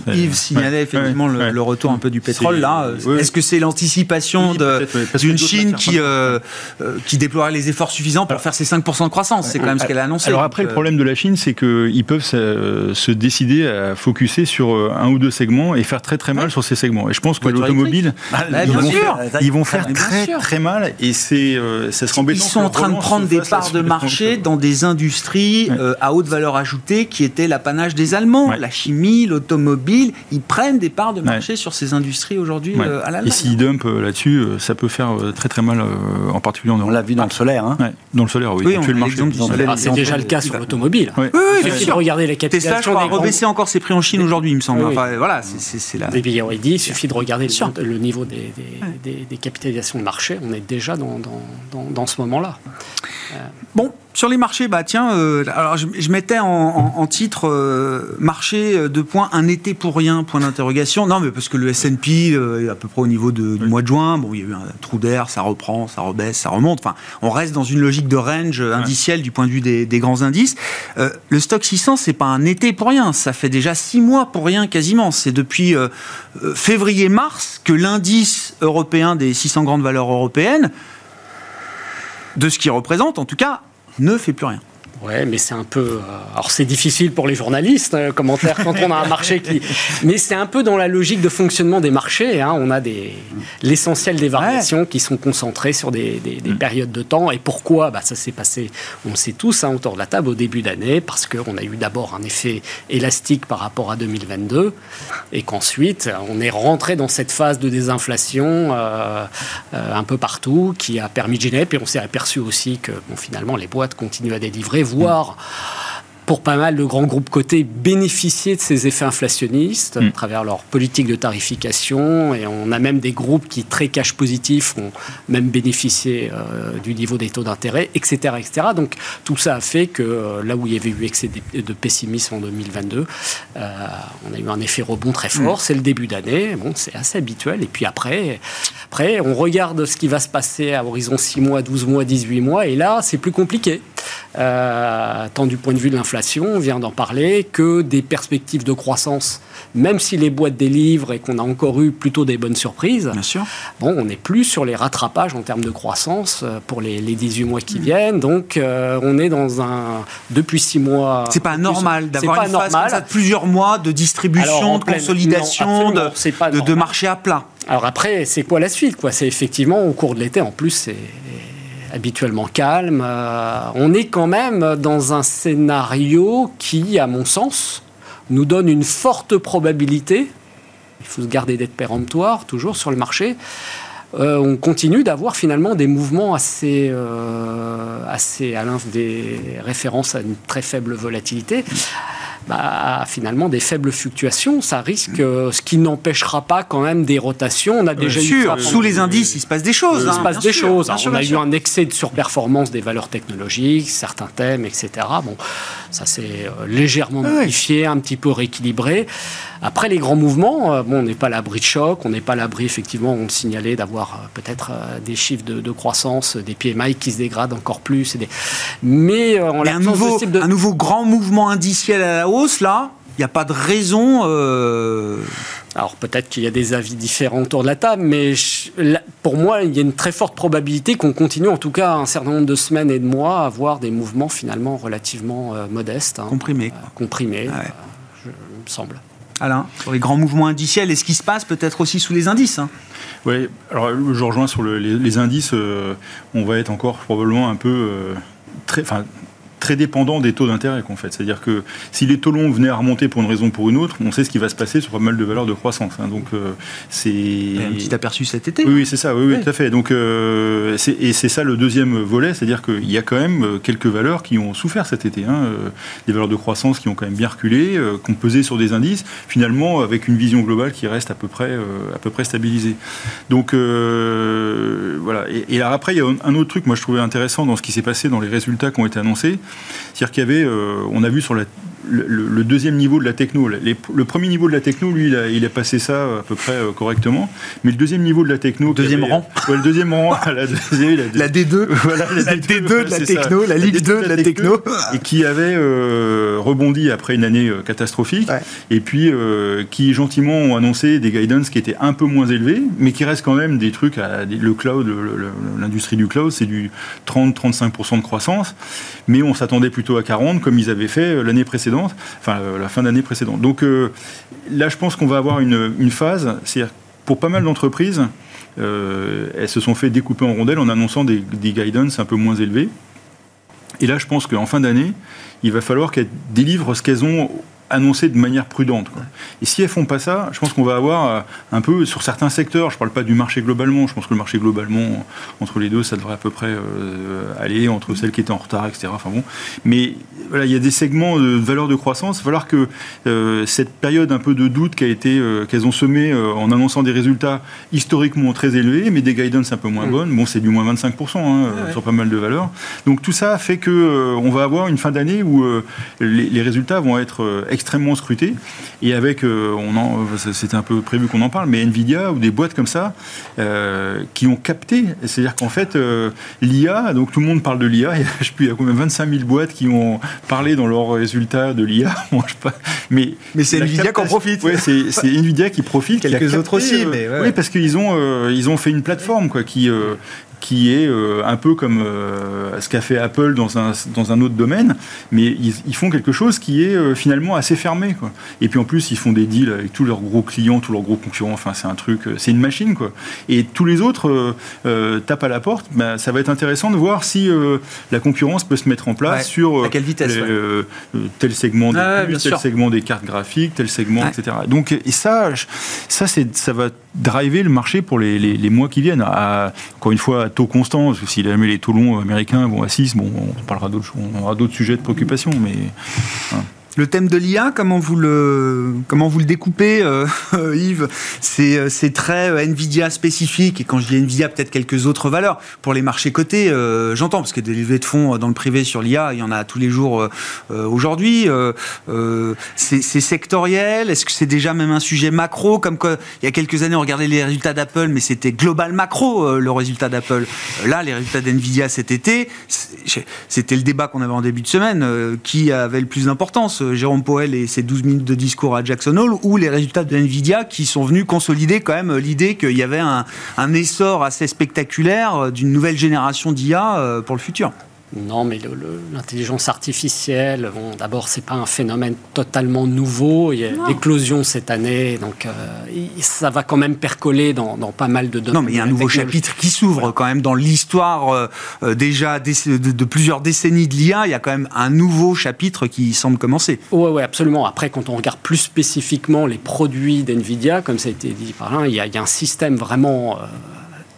Yves signalait effectivement le, retour un peu du pétrole là. Est-ce que c'est l'anticipation d'une Chine qui, euh, qui déploierait les efforts suffisants pour faire ses 5% de croissance? C'est quand même ce qu'elle a annoncé. Alors après, le problème de la Chine, c'est qu'ils peuvent se, décider à focuser sur un ou deux segments et faire très très mal sur ces segments. Et je pense que l'automobile, bah, ils, vont faire, ils vont faire très très mal et c'est ça sera embêtant. Ils sont en train de prendre des parts de marché dans des industries euh, à haute valeur ajoutée qui étaient l'apanage des Allemands. La chimie, l'automobile, ils prennent des parts de marché sur ces industries aujourd'hui euh, à l'Allemagne. Et s'ils dumpent euh, là-dessus, ça peut faire très très mal, en particulier en Europe. On l'a vu dans le solaire. Hein. Dans le solaire, oui. oui on le ah, c'est déjà le cas sur l'automobile. Oui, oui, bien sûr. Regarder les capitalisations. Tesla, je crois, a rebaissé encore ses prix en Chine aujourd'hui, il me semble. Enfin, voilà, c'est là. Et puis, il dit, il suffit de regarder le niveau des capitalisations de marché. On est déjà dans ce moment-là. Bon, sur les marchés, bah tiens, euh, alors je, mettais en, titre euh, marché euh, de points un été pour rien, point d'interrogation. Non, mais parce que le S&P est à peu près au niveau de, du mois de juin. Bon, il y a eu un trou d'air, ça reprend, ça rebaisse, ça remonte. Enfin, on reste dans une logique de range indiciel du point de vue des, grands indices. le stock 600, c'est pas un été pour rien. Ça fait déjà six mois pour rien quasiment. C'est depuis février-mars que l'indice européen des 600 grandes valeurs européennes de ce qu'il représente, en tout cas, ne fait plus rien. Ouais, mais c'est un peu. Euh, alors c'est difficile pour les journalistes, euh, commentaires quand on a un marché qui. Mais c'est un peu dans la logique de fonctionnement des marchés. Hein. On a des l'essentiel des variations qui sont concentrées sur des, des, mm. périodes de temps. Et pourquoi? Bah, Ça s'est passé, on le sait tous, hein, autour de la table au début d'année, parce qu'on a eu d'abord un effet élastique par rapport à 2022, et qu'ensuite on est rentré dans cette phase de désinflation euh, un peu partout, qui a permis de générer. Puis on s'est aperçu aussi que bon, finalement les boîtes continuent à délivrer voir pour pas mal de grands groupes cotés bénéficier de ces effets inflationnistes à mm. travers leur politique de tarification. Et on a même des groupes qui, très cash positifs, ont même bénéficié euh, du niveau des taux d'intérêt, etc., etc. Donc tout ça a fait que euh, là où il y avait eu excès de pessimisme en 2022, euh, on a eu un effet rebond très fort. Mm. C'est le début d'année. Bon, c'est assez habituel. Et puis après, après, on regarde ce qui va se passer à horizon 6 mois, 12 mois, 18 mois. Et là, c'est plus compliqué. Tant du point de vue de l'inflation on vient d'en parler, que des perspectives de croissance, même si les boîtes délivrent et qu'on a encore eu plutôt des bonnes surprises. Bien sûr. Bon, on n'est plus sur les rattrapages en termes de croissance euh, pour les, 18 mois qui viennent. Donc, euh, on est dans un. Depuis 6 mois. C'est pas normal d'avoir une phase comme ça de plusieurs mois de distribution, de consolidation, de, de marché à plat. Alors après, c'est quoi la suite quoi? C'est effectivement au cours de l'été, en plus, c'est habituellement calme. Euh, on est quand même dans un scénario qui, à mon sens, nous donne une forte probabilité, il faut se garder d'être péremptoire toujours sur le marché, euh, on continue d'avoir finalement des mouvements assez, euh, assez des références à une très faible volatilité bah, finalement des faibles fluctuations, ça risque, euh, ce qui n'empêchera pas quand même des rotations. On a déjà sûr, eu sous les indices, il se passe des choses. Il se hein. passe des choses. on a eu un excès de surperformance des valeurs technologiques, certains thèmes, etc. Bon, ça s'est euh, légèrement modifié, un petit peu rééquilibré. Après les grands mouvements, euh, bon, on n'est pas à l'abri de choc, on n'est pas à l'abri, effectivement, on le signalait, d'avoir peut-être des chiffres de, croissance, des PMI qui se dégradent encore plus. Des... Mais on a un nouveau, un nouveau grand mouvement indiciel à la hausse, là, il n'y a pas de raison. Alors peut-être qu'il y a des avis différents autour de la table, mais pour moi, il y a une très forte probabilité qu'on continue, en tout cas un certain nombre de semaines et de mois, à avoir des mouvements finalement relativement euh, modestes. Hein. comprimés. Euh, comprimés, ah euh, me semble. Alain, sur les grands mouvements indiciels et ce qui se passe peut-être aussi sous les indices. Hein? Oui, alors je rejoins sur les, indices, on va être encore probablement un peu très, très dépendant des taux d'intérêt qu'on fait. C'est-à-dire que si les taux longs venaient à remonter pour une raison ou pour une autre, on sait ce qui va se passer sur pas mal de valeurs de croissance. Hein. Donc euh, c'est un petit aperçu cet été. Oui, c'est ça. Oui, tout à fait. Donc euh, et c'est ça le deuxième volet, c'est-à-dire qu'il y a quand même euh, quelques valeurs qui ont souffert cet été. Hein. Des valeurs de croissance qui ont quand même bien reculé, qui ont pesé sur des indices, finalement avec une vision globale qui reste à peu près à peu près stabilisée. Donc voilà. Et, et après, il y a un autre truc, moi je trouvais intéressant dans ce qui s'est passé dans les résultats qui ont été annoncés. C'est-à-dire qu'il y avait, euh, on a vu sur le, deuxième niveau de la techno. le premier niveau de la techno, lui, il a, il a, passé ça à peu près euh, correctement. Mais le deuxième niveau de la techno. Deuxième rang ouais, Le deuxième rang, la, la, D2. Voilà, la, D2 de la techno, la Ligue 2 de la techno. Et qui avait euh, rebondi après une année euh, catastrophique. Et puis, qui gentiment ont annoncé des guidance qui étaient un peu moins élevés, mais qui restent quand même des trucs. À, le cloud, l'industrie du cloud, c'est du 30-35% de croissance. Mais on s'attendait plutôt à 40, comme ils avaient fait l'année précédente, enfin la fin d'année précédente. Donc là, je pense qu'on va avoir une, phase, c'est-à-dire pour pas mal d'entreprises, euh, elles se sont fait découper en rondelles en annonçant des, guidance un peu moins élevés. Et là, je pense qu'en fin d'année, il va falloir qu'elles délivrent ce qu'elles ont annoncé de manière prudente. Et si elles font pas ça, je pense qu'on va avoir euh, un peu sur certains secteurs, je ne parle pas du marché globalement, je pense que le marché globalement, entre les deux, ça devrait à peu près euh, aller entre celles qui étaient en retard, etc. Enfin bon. Mais voilà, il y a des segments de valeur de croissance. Il va falloir que euh, cette période un peu de doute qu'elles ont semé en annonçant des résultats historiquement très élevés, mais des guidance un peu moins mm. bonnes, bon, c'est du moins 25% hein, sur pas mal de valeurs. Donc tout ça fait que on va avoir une fin d'année où les, les, résultats vont être extrêmement scruté. Et avec, euh, on en, c'était un peu prévu qu'on en parle, mais Nvidia ou des boîtes comme ça euh, qui ont capté. C'est-à-dire qu'en fait, euh, l'IA, donc tout le monde parle de l'IA. Il y a, je sais plus, il y a combien 25 000 boîtes qui ont parlé dans leurs résultats de l'IA. mais mais c'est Nvidia qui en profite. Ouais, c'est, Nvidia qui profite. Quelques autres aussi, mais oui, parce qu'ils ont ils ont fait une plateforme quoi qui qui est euh, un peu comme euh, ce qu'a fait Apple dans un, dans un autre domaine, mais ils, font quelque chose qui est euh, finalement assez fermé. Quoi. Et puis en plus, ils font des deals avec tous leurs gros clients, tous leurs gros concurrents, enfin c'est un truc, c'est une machine. Quoi. Et tous les autres tapent à la porte, bah, ça va être intéressant de voir si la concurrence peut se mettre en place sur à quelle vitesse, tel segment des ah, tel segment des cartes graphiques, tel segment, etc. Donc, et ça, ça, ça va driver le marché pour les, les, mois qui viennent. À, encore une fois, taux constant, parce que s'il a mis les taux longs américains à 6, bon, on parlera d'autres, on aura d'autres sujets de préoccupation, mais. Le thème de l'IA, comment vous le découpez, euh, Yves? C'est euh, très euh, Nvidia spécifique et quand je dis Nvidia, peut-être quelques autres valeurs pour les marchés cotés. J'entends parce que des levées de fonds dans le privé sur l'IA, il y en a tous les jours aujourd'hui. c'est sectoriel. Est-ce que c'est déjà même un sujet macro? Comme il y a quelques années on regardait les résultats d'Apple, mais c'était global macro le résultat d'Apple. Là, les résultats d'Nvidia cet été, c'était le débat qu'on avait en début de semaine. qui avait le plus d'importance Jérôme Powell et ses 12 minutes de discours à Jackson Hole, ou les résultats de Nvidia qui sont venus consolider quand même l'idée qu'il y avait un, un essor assez spectaculaire d'une nouvelle génération d'IA euh, pour le futur. Non, mais l'intelligence artificielle, bon, d'abord, c'est pas un phénomène totalement nouveau. Il y a l'éclosion cette année, donc euh, ça va quand même percoler dans, pas mal de domaines. Non, mais il y a un nouveau chapitre qui s'ouvre quand même dans l'histoire euh, euh, déjà de, plusieurs décennies de l'IA. Il y a quand même un nouveau chapitre qui semble commencer. Oui, ouais, absolument. Après, quand on regarde plus spécifiquement les produits d'NVIDIA, comme ça a été dit par l'un, il, y a un système vraiment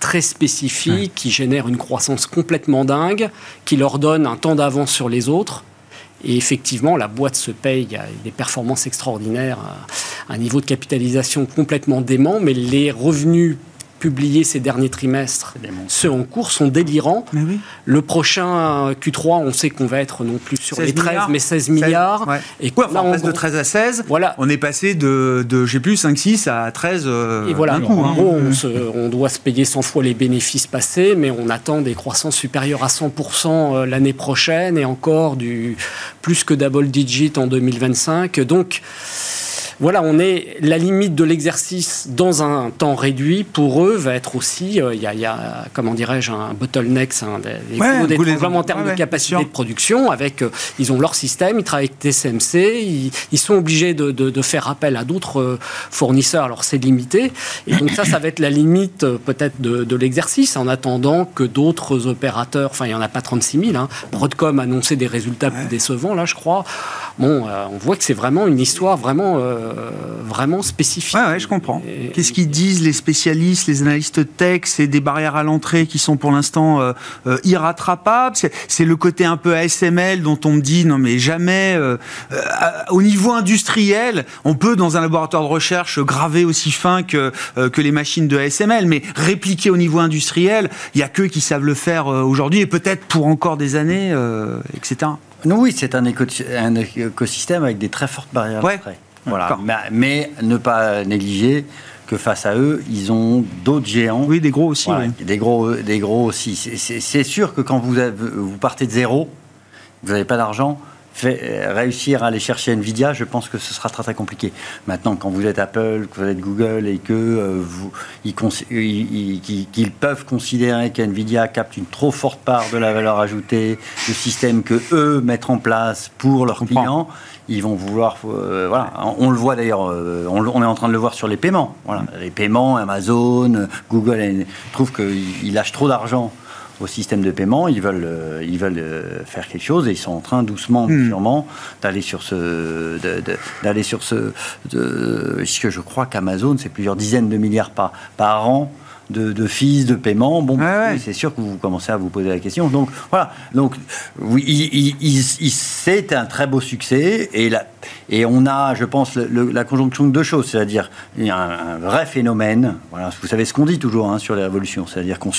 très spécifique, qui génère une croissance complètement dingue, qui leur donne un temps d'avance sur les autres. Et effectivement, la boîte se paye, il y a des performances extraordinaires, un niveau de capitalisation complètement dément, mais les revenus publiés ces derniers trimestres, ceux en cours, sont délirants. Le prochain Q3, on sait qu'on va être non plus sur les 13, mais 16 milliards. Et quoi, là, on passe de 13 à 16. Voilà. On est passé de, de j'ai plus, 5, 6 à 13 euh, Et voilà, coup, en hein. gros, on, doit se payer 100 fois les bénéfices passés, mais on attend des croissances supérieures à 100% euh, l'année prochaine et encore du plus que double digit en 2025. Donc, voilà, on est la limite de l'exercice dans un temps réduit. Pour eux, va être aussi, euh, il y, a, comment dirais-je, un bottleneck, un des, ouais, en termes de capacité de production. Avec, euh, ils ont leur système, ils travaillent avec TSMC, ils, sont obligés de, faire appel à d'autres euh, fournisseurs. Alors c'est limité, et donc ça, ça va être la limite peut-être de, l'exercice, en attendant que d'autres opérateurs, enfin il n'y en a pas 36 000. Hein, Broadcom a annoncé des résultats plus décevants là, je crois. Bon, on voit que c'est vraiment une histoire vraiment vraiment spécifique. Ouais, je comprends. Qu'est-ce qu'ils disent les spécialistes, les analystes tech? C'est des barrières à l'entrée qui sont pour l'instant euh, euh, irrattrapables. C'est le côté un peu ASML dont on me dit non mais jamais au niveau industriel, on peut dans un laboratoire de recherche graver aussi fin que que les machines de ASML, mais répliquer au niveau industriel, il y a que qui savent le faire aujourd'hui et peut-être pour encore des années, etc. oui, c'est un, écosystème avec des très fortes barrières ouais. Voilà. Mais, ne pas négliger que face à eux, ils ont d'autres géants. Oui, des gros aussi. Des gros, des gros aussi. C'est sûr que quand vous, vous partez de zéro, vous n'avez pas d'argent, euh, réussir à aller chercher Nvidia, je pense que ce sera très très compliqué. Maintenant, quand vous êtes Apple, que vous êtes Google et que euh, vous, ils, peuvent considérer qu'Nvidia capte une trop forte part de la valeur ajoutée, le système que eux mettent en place pour leurs clients, ils vont vouloir. Euh, voilà, on le voit d'ailleurs, on, est en train de le voir sur les paiements. Voilà, les paiements, Amazon, Google trouvent qu'ils lâchent trop d'argent au système de paiement, ils veulent, euh, ils veulent euh, faire quelque chose et ils sont en train doucement, hmm. sûrement, d'aller sur ce, d'aller sur ce, puisque je crois qu'Amazon c'est plusieurs dizaines de milliards par, par an de, de fees, de paiement, bon, c'est sûr que vous commencez à vous poser la question. Donc voilà, donc oui, il, c'est un très beau succès et, la, et on a, je pense, la conjonction de deux choses, c'est-à-dire il y a un, vrai phénomène. Voilà, vous savez ce qu'on dit toujours hein, sur les révolutions, c'est-à-dire qu'on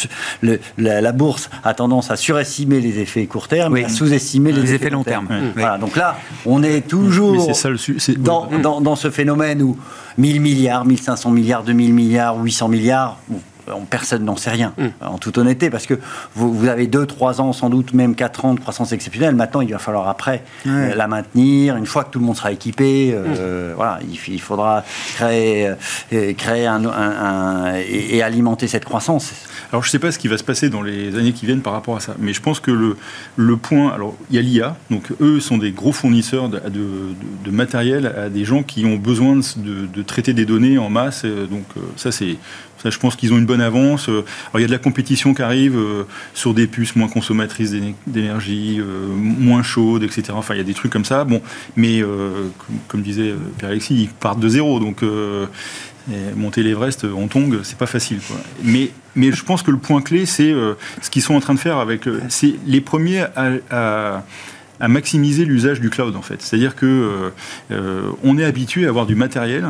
la, la, bourse a tendance à surestimer les effets court terme, et à sous-estimer les, effets, long terme. Voilà, donc là, on est toujours ça, le, dans, dans, dans, ce phénomène où 1000 milliards, 1500 milliards, 2000 milliards, 800 milliards. Bon, personne n'en sait rien, mm. en toute honnêteté, parce que vous, avez 2-3 ans, sans doute même 4 ans de croissance exceptionnelle. Maintenant, il va falloir après euh, la maintenir. Une fois que tout le monde sera équipé, euh, mm. voilà, il, faudra créer, euh, créer un, et, alimenter cette croissance. Alors, je ne sais pas ce qui va se passer dans les années qui viennent par rapport à ça, mais je pense que le, le point, alors il y a l'IA, donc eux sont des gros fournisseurs de, de, matériel à des gens qui ont besoin de, traiter des données en masse. Donc ça, c'est je pense qu'ils ont une bonne avance. Euh, il y a de la compétition qui arrive euh, sur des puces moins consommatrices d'énergie, euh, moins chaudes, etc. Enfin, il y a des trucs comme ça. Bon, mais comme, disait Pierre-Alexis, ils partent de zéro. Donc, monter l'Everest en tongue, c'est pas facile. Mais, je pense que le point clé, c'est ce qu'ils sont en train de faire avec. c'est les premiers à, maximiser l'usage du cloud en fait. C'est-à-dire que on est habitué à avoir du matériel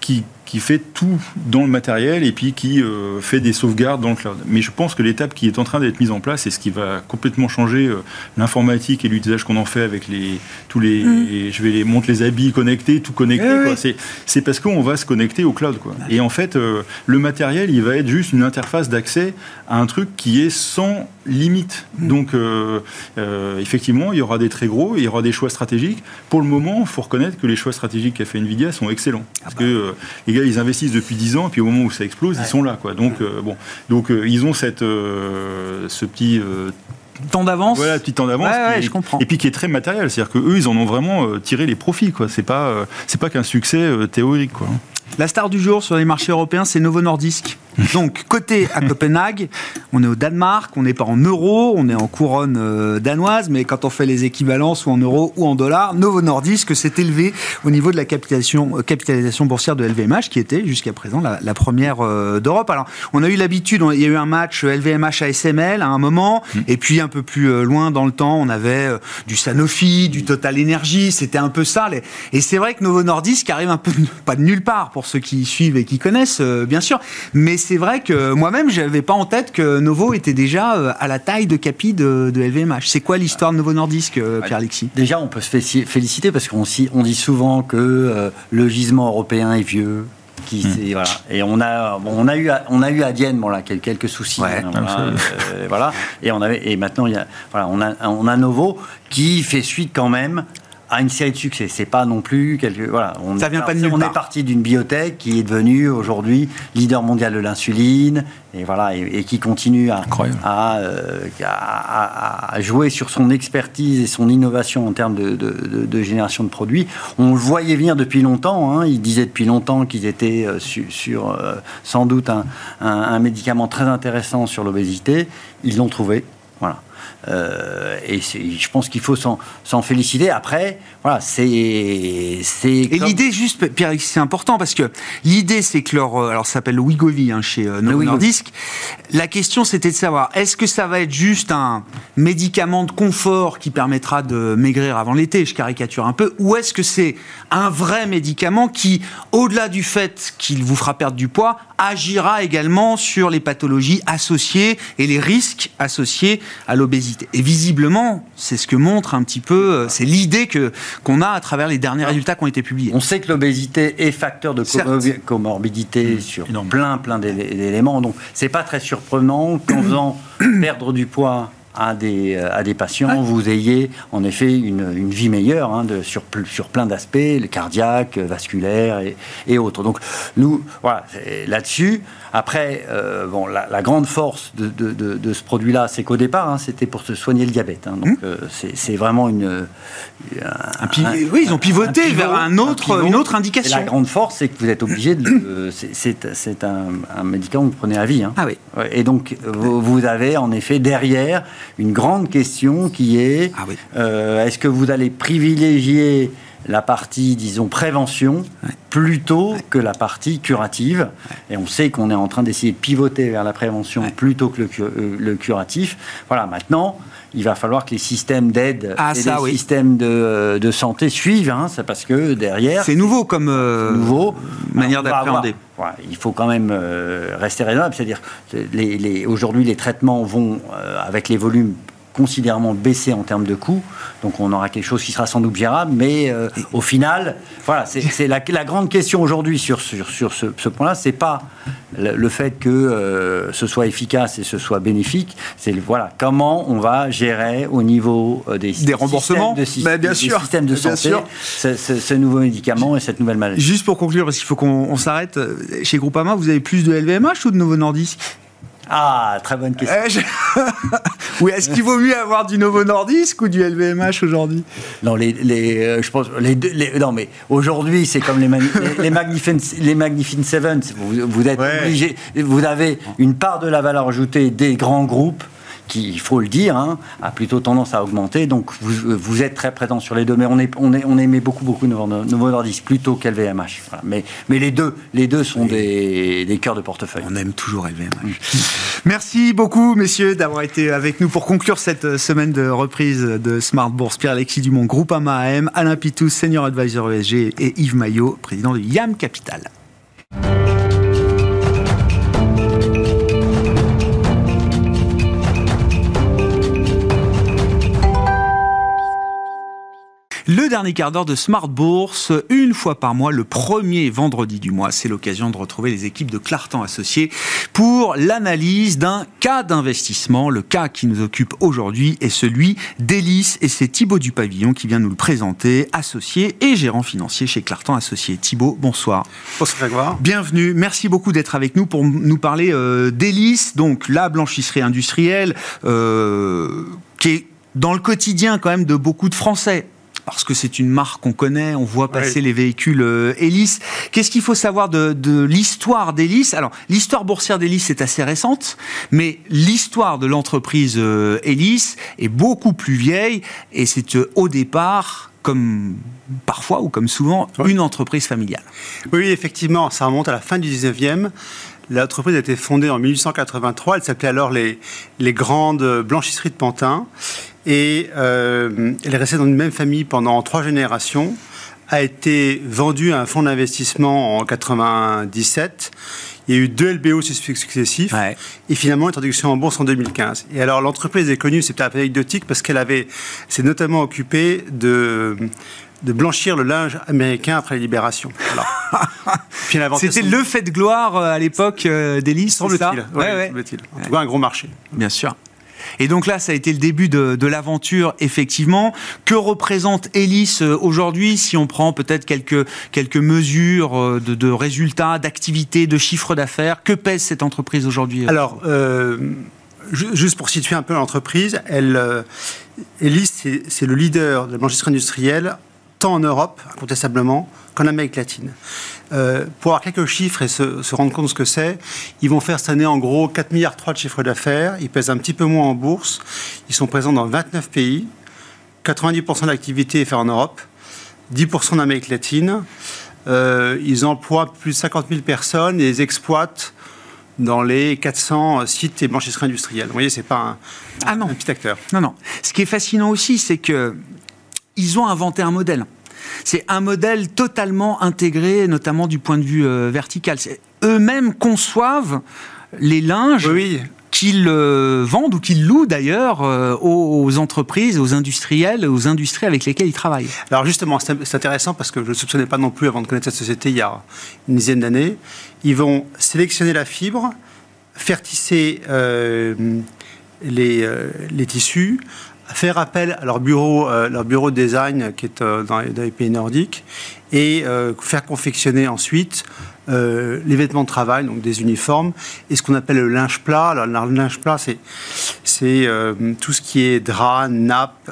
qui qui fait tout dans le matériel et puis qui euh, fait des sauvegardes dans le cloud. Mais je pense que l'étape qui est en train d'être mise en place et ce qui va complètement changer euh, l'informatique et l'utilisation qu'on en fait avec les tous les, mm. je vais les monter les habits connectés, tout connecté. C'est parce qu'on va se connecter au cloud. Quoi. Et en fait, euh, le matériel, il va être juste une interface d'accès à un truc qui est sans limite. Mm. Donc, effectivement, il y aura des très gros, il y aura des choix stratégiques. Pour le moment, il faut reconnaître que les choix stratégiques qu'a fait Nvidia sont excellents. Parce ah bah. que ils investissent depuis 10 ans, et puis au moment où ça explose, ils sont là. Quoi. Donc, euh, bon, donc euh, ils ont cette, euh, ce petit temps d'avance. Voilà, petit temps d'avance. je comprends. Et puis qui est très matériel, c'est-à-dire que eux, ils en ont vraiment tiré les profits. Quoi. C'est pas, c'est pas qu'un succès théorique. Quoi. La star du jour sur les marchés européens, c'est Novo Nordisk. Donc, côté à Copenhague, on est au Danemark, on n'est pas en euros, on est en couronne euh, danoise, mais quand on fait les équivalences ou en euros ou en dollars, Novo Nordisk s'est élevé au niveau de la capitalisation, euh, capitalisation boursière de LVMH, qui était jusqu'à présent la, première euh, d'Europe. Alors, on a eu l'habitude, il y a eu un match LVMH ASML à un moment, mm. et puis un peu plus loin dans le temps, on avait du Sanofi, du Total Energy, c'était un peu ça. Et c'est vrai que Novo Nordisk arrive un peu, pas de nulle part pour ceux qui suivent et qui connaissent, bien sûr, mais c'est vrai que moi-même, je n'avais pas en tête que Novo était déjà euh, à la taille de capi de, LVMH. C'est quoi l'histoire de Novo Nordisk, euh, Pierre-Alexis? Déjà, on peut se féliciter parce qu'on on dit souvent que euh, le gisement européen est vieux, qui hmm. voilà. Et on a, on a eu, on a eu à Dienne, bon là, quelques soucis, hein, voilà, Et on avait, et maintenant il y a, voilà, on a, on a Novo qui fait suite quand même à une série de succès. C'est pas non plus quelque. Voilà, on ça vient pas de On est parti d'une biotech qui est devenue aujourd'hui leader mondial de l'insuline et voilà et, qui continue à, euh, à, à, jouer sur son expertise et son innovation en termes de, de, génération de produits. On le voyait venir depuis longtemps. Hein. Il disait depuis longtemps qu'ils étaient euh, sur, euh, sans doute un, un médicament très intéressant sur l'obésité. Ils l'ont trouvé. Voilà. Euh, et je pense qu'il faut s'en féliciter. Après, voilà, c'est. Et l'idée, juste, Pierre, c'est important parce que l'idée, c'est que leur. Euh, alors, ça s'appelle Wigovi hein, chez euh, Novo Nordisk. La question, c'était de savoir est-ce que ça va être juste un médicament de confort qui permettra de maigrir avant l'été Je caricature un peu. Ou est-ce que c'est un vrai médicament qui, au-delà du fait qu'il vous fera perdre du poids, agira également sur les pathologies associées et les risques associés à l'obésité? Et visiblement, c'est ce que montre un petit peu, euh, c'est l'idée que qu'on a à travers les derniers résultats qui ont été publiés. On sait que l'obésité est facteur de comorbidité mmh. sur plein plein d'éléments, donc c'est pas très surprenant qu'en faisant perdre du poids à des, à des patients, vous ayez en effet une, une vie meilleure hein, de, sur, sur plein d'aspects, le cardiaque, vasculaire et, et autres. Donc nous, voilà, là-dessus, après, euh, bon, la, grande force de, de, ce produit-là, c'est qu'au départ, hein, c'était pour se soigner le diabète. Hein. donc, mmh. euh, c'est vraiment une. Un, oui, ils ont pivoté vers un autre, une autre indication. la grande force, c'est que vous êtes obligé de. c'est un, médicament que vous prenez à vie. Hein. Ah oui. Et donc, vous, avez en effet derrière une grande question qui est ah euh, est-ce que vous allez privilégier la partie, disons, prévention plutôt que la partie curative. Et on sait qu'on est en train d'essayer de pivoter vers la prévention plutôt que le, euh, le, curatif. Voilà, maintenant, il va falloir que les systèmes d'aide ah, et les systèmes de, euh, de, santé suivent, hein, parce que derrière... C'est nouveau comme euh, nouveau, manière d'appréhender. il faut quand même rester raisonnable, c'est-à-dire les, les, aujourd'hui les traitements vont, avec les volumes considérablement baissé en termes de coûts. Donc on aura quelque chose qui sera sans doute gérable. Mais euh, au final, voilà, c'est la, la, grande question aujourd'hui sur, sur, sur, ce, ce point-là. C'est pas le, fait que euh, ce soit efficace et ce soit bénéfique. C'est voilà comment on va gérer au niveau euh, des, des remboursements, de, bah, bien sûr, systèmes de santé ce, ce, nouveau médicament et cette nouvelle maladie. Juste pour conclure, parce qu'il faut qu'on s'arrête. Chez Groupama, vous avez plus de LVMH ou de Novo Nordisk? Ah, très bonne question. Euh, oui, est-ce qu'il vaut mieux avoir du Novo Nordisk ou du LVMH aujourd'hui? Non, les, les euh, je pense les deux. non, mais aujourd'hui, c'est comme les, les, Magnificent, les Magnificent Seven. Vous, vous êtes obligé. Vous avez une part de la valeur ajoutée des grands groupes qui, il faut le dire, hein, a plutôt tendance à augmenter. Donc vous, vous, êtes très présent sur les deux, mais on, est, on, est, on aimait beaucoup, beaucoup Novo Nordisk plutôt qu'LVMH. Mais, mais les deux, les deux sont des, des cœurs de portefeuille. On aime toujours LVMH. Merci beaucoup, messieurs, d'avoir été avec nous pour conclure cette semaine de reprise de Smart Bourse. Pierre-Alexis Dumont, Groupe AM, Alain Pitous, Senior Advisor ESG et Yves Maillot, président de YAM Capital. Le dernier quart d'heure de Smart Bourse, une fois par mois, le premier vendredi du mois. C'est l'occasion de retrouver les équipes de Clartan Associés pour l'analyse d'un cas d'investissement. Le cas qui nous occupe aujourd'hui est celui d'Hélice et c'est Thibaut Dupavillon qui vient nous le présenter, associé et gérant financier chez Clartan Associés. Thibaut, bonsoir. Bonsoir Grégoire. Bienvenue. Merci beaucoup d'être avec nous pour nous parler euh, d'Hélice, donc la blanchisserie industrielle euh, qui est dans le quotidien quand même de beaucoup de Français parce que c'est une marque qu'on connaît, on voit passer les véhicules euh, Hélice. Qu'est-ce qu'il faut savoir de, l'histoire d'Hélice? Alors, l'histoire boursière d'Hélice est assez récente, mais l'histoire de l'entreprise euh, Hélice est beaucoup plus vieille et c'est euh, au départ comme parfois ou comme souvent une entreprise familiale. Oui, effectivement, ça remonte à la fin du 19e. L'entreprise a été fondée en 1883. Elle s'appelait alors les, les Grandes Blanchisseries de Pantin et euh, elle est restée dans une même famille pendant trois générations, a été vendue à un fonds d'investissement en 97. Il y a eu deux LBO successifs et finalement introduction en bourse en 2015. Et alors l'entreprise est connue, c'est peut-être anecdotique parce qu'elle avait, s'est notamment occupée de de blanchir le linge américain après la libération. C'était le fait de gloire euh, à l'époque euh, d'Élise, semble-t-il. Ouais, En tout cas, un gros marché. Bien sûr. Et donc là, ça a été le début de, l'aventure, effectivement. Que représente Hélice euh, aujourd'hui, si on prend peut-être quelques, quelques mesures euh, de, résultats, d'activité, de chiffre d'affaires? Que pèse cette entreprise aujourd'hui euh? Alors, juste pour situer un peu l'entreprise, elle, Hélice, c'est le leader de la blanchisserie industrielle, tant en Europe, incontestablement, qu'en Amérique latine. Euh, pour avoir quelques chiffres et se, rendre compte de ce que c'est, ils vont faire cette année en gros 4 milliards 3 de chiffre d'affaires. Ils pèsent un petit peu moins en bourse. Ils sont présents dans 29 pays. 90% de l'activité est faite en Europe, 10% en Amérique latine. Euh, ils emploient plus de 50 000 personnes et ils exploitent dans les 400 sites et blanchisseries industrielles. Vous voyez, c'est pas un, ah un petit acteur. Non, non. Ce qui est fascinant aussi, c'est que ils ont inventé un modèle. C'est un modèle totalement intégré, notamment du point de vue euh, vertical. Eux-mêmes conçoivent les linges qu'ils vendent ou qu'ils louent d'ailleurs aux, entreprises, aux industriels, aux industries avec lesquelles ils travaillent. Alors justement, c'est intéressant parce que je ne soupçonnais pas non plus avant de connaître cette société il y a une dizaine d'années. Ils vont sélectionner la fibre, faire tisser les, les tissus, faire appel à leur bureau, euh, leur bureau de design qui est euh, dans, les, pays nordiques et euh, faire confectionner ensuite les vêtements de travail, donc des uniformes, et ce qu'on appelle le linge plat. Alors, le linge plat, c'est, tout ce qui est drap, nappe,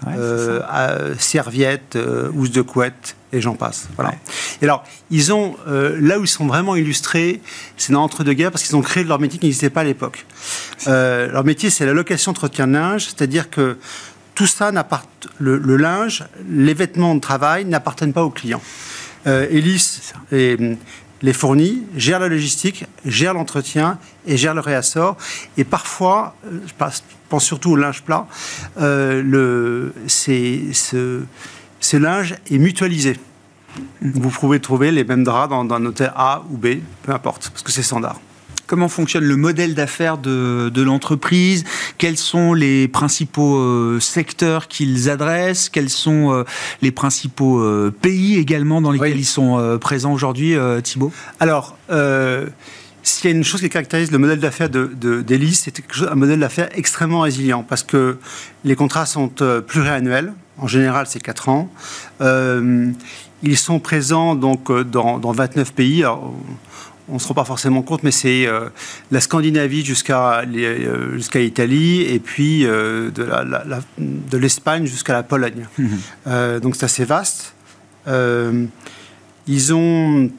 serviette, housse de couette, et j'en passe. Voilà. Et alors, ils ont, là où ils sont vraiment illustrés, c'est dans l'entre-deux-guerres, parce qu'ils ont créé leur métier qui n'existait pas à l'époque. leur métier, c'est la location entretien de linge, c'est-à-dire que tout ça, le, le linge, les vêtements de travail n'appartiennent pas aux clients. Euh, Elis et, les fournit, gère la logistique, gère l'entretien et gère le réassort. Et parfois, euh, je pense surtout au linge plat, euh, le, ce, ce linge est mutualisé. Vous pouvez trouver les mêmes draps dans, dans un hôtel A ou B, peu importe, parce que c'est standard comment fonctionne le modèle d'affaires de, l'entreprise, quels sont les principaux euh, secteurs qu'ils adressent, quels sont euh, les principaux euh, pays également dans lesquels ils sont présents aujourd'hui, Thibault? Alors, s'il y a une chose qui caractérise le modèle d'affaires d'Elis, de, c'est un modèle d'affaires extrêmement résilient parce que les contrats sont pluriannuels. En général, c'est 4 ans. ils sont présents donc dans, dans 29 pays on ne se rend pas forcément compte, mais c'est euh, la Scandinavie jusqu'à euh, jusqu'à l'Italie et puis euh, de l'Espagne jusqu'à la Pologne. Mhm. donc c'est assez vaste. ils ont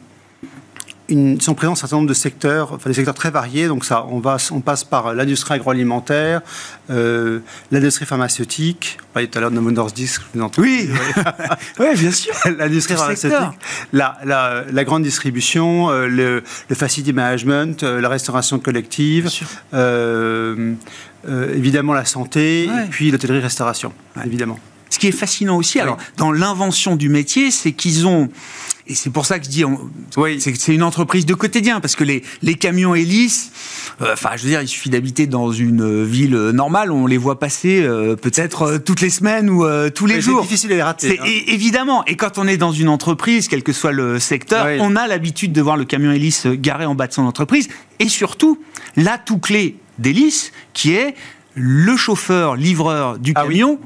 ils sont présents dans un certain nombre de secteurs, enfin des secteurs très variés. Donc ça, on, va, on passe par l'industrie agroalimentaire, euh, l'industrie pharmaceutique. On parlait tout à l'heure de Novo Nordisk. Oui, oui, bien sûr. l'industrie pharmaceutique, la, la, grande distribution, euh, le, le, facility management, euh, la restauration collective, évidemment la santé, et puis l'hôtellerie-restauration, évidemment. Ce qui est fascinant aussi, alors, dans l'invention du métier, c'est qu'ils ont et c'est pour ça que je dis, oui. c'est une entreprise de quotidien, parce que les, les camions hélices, euh, enfin, je veux dire, il suffit d'habiter dans une ville normale, on les voit passer euh, peut-être euh, toutes les semaines ou tous les jours. C'est difficile à les rater. Hein. Évidemment, et quand on est dans une entreprise, quel que soit le secteur, on a l'habitude de voir le camion hélice garé en bas de son entreprise, et surtout, l'atout clé d'hélice, qui est le chauffeur livreur du ah camion,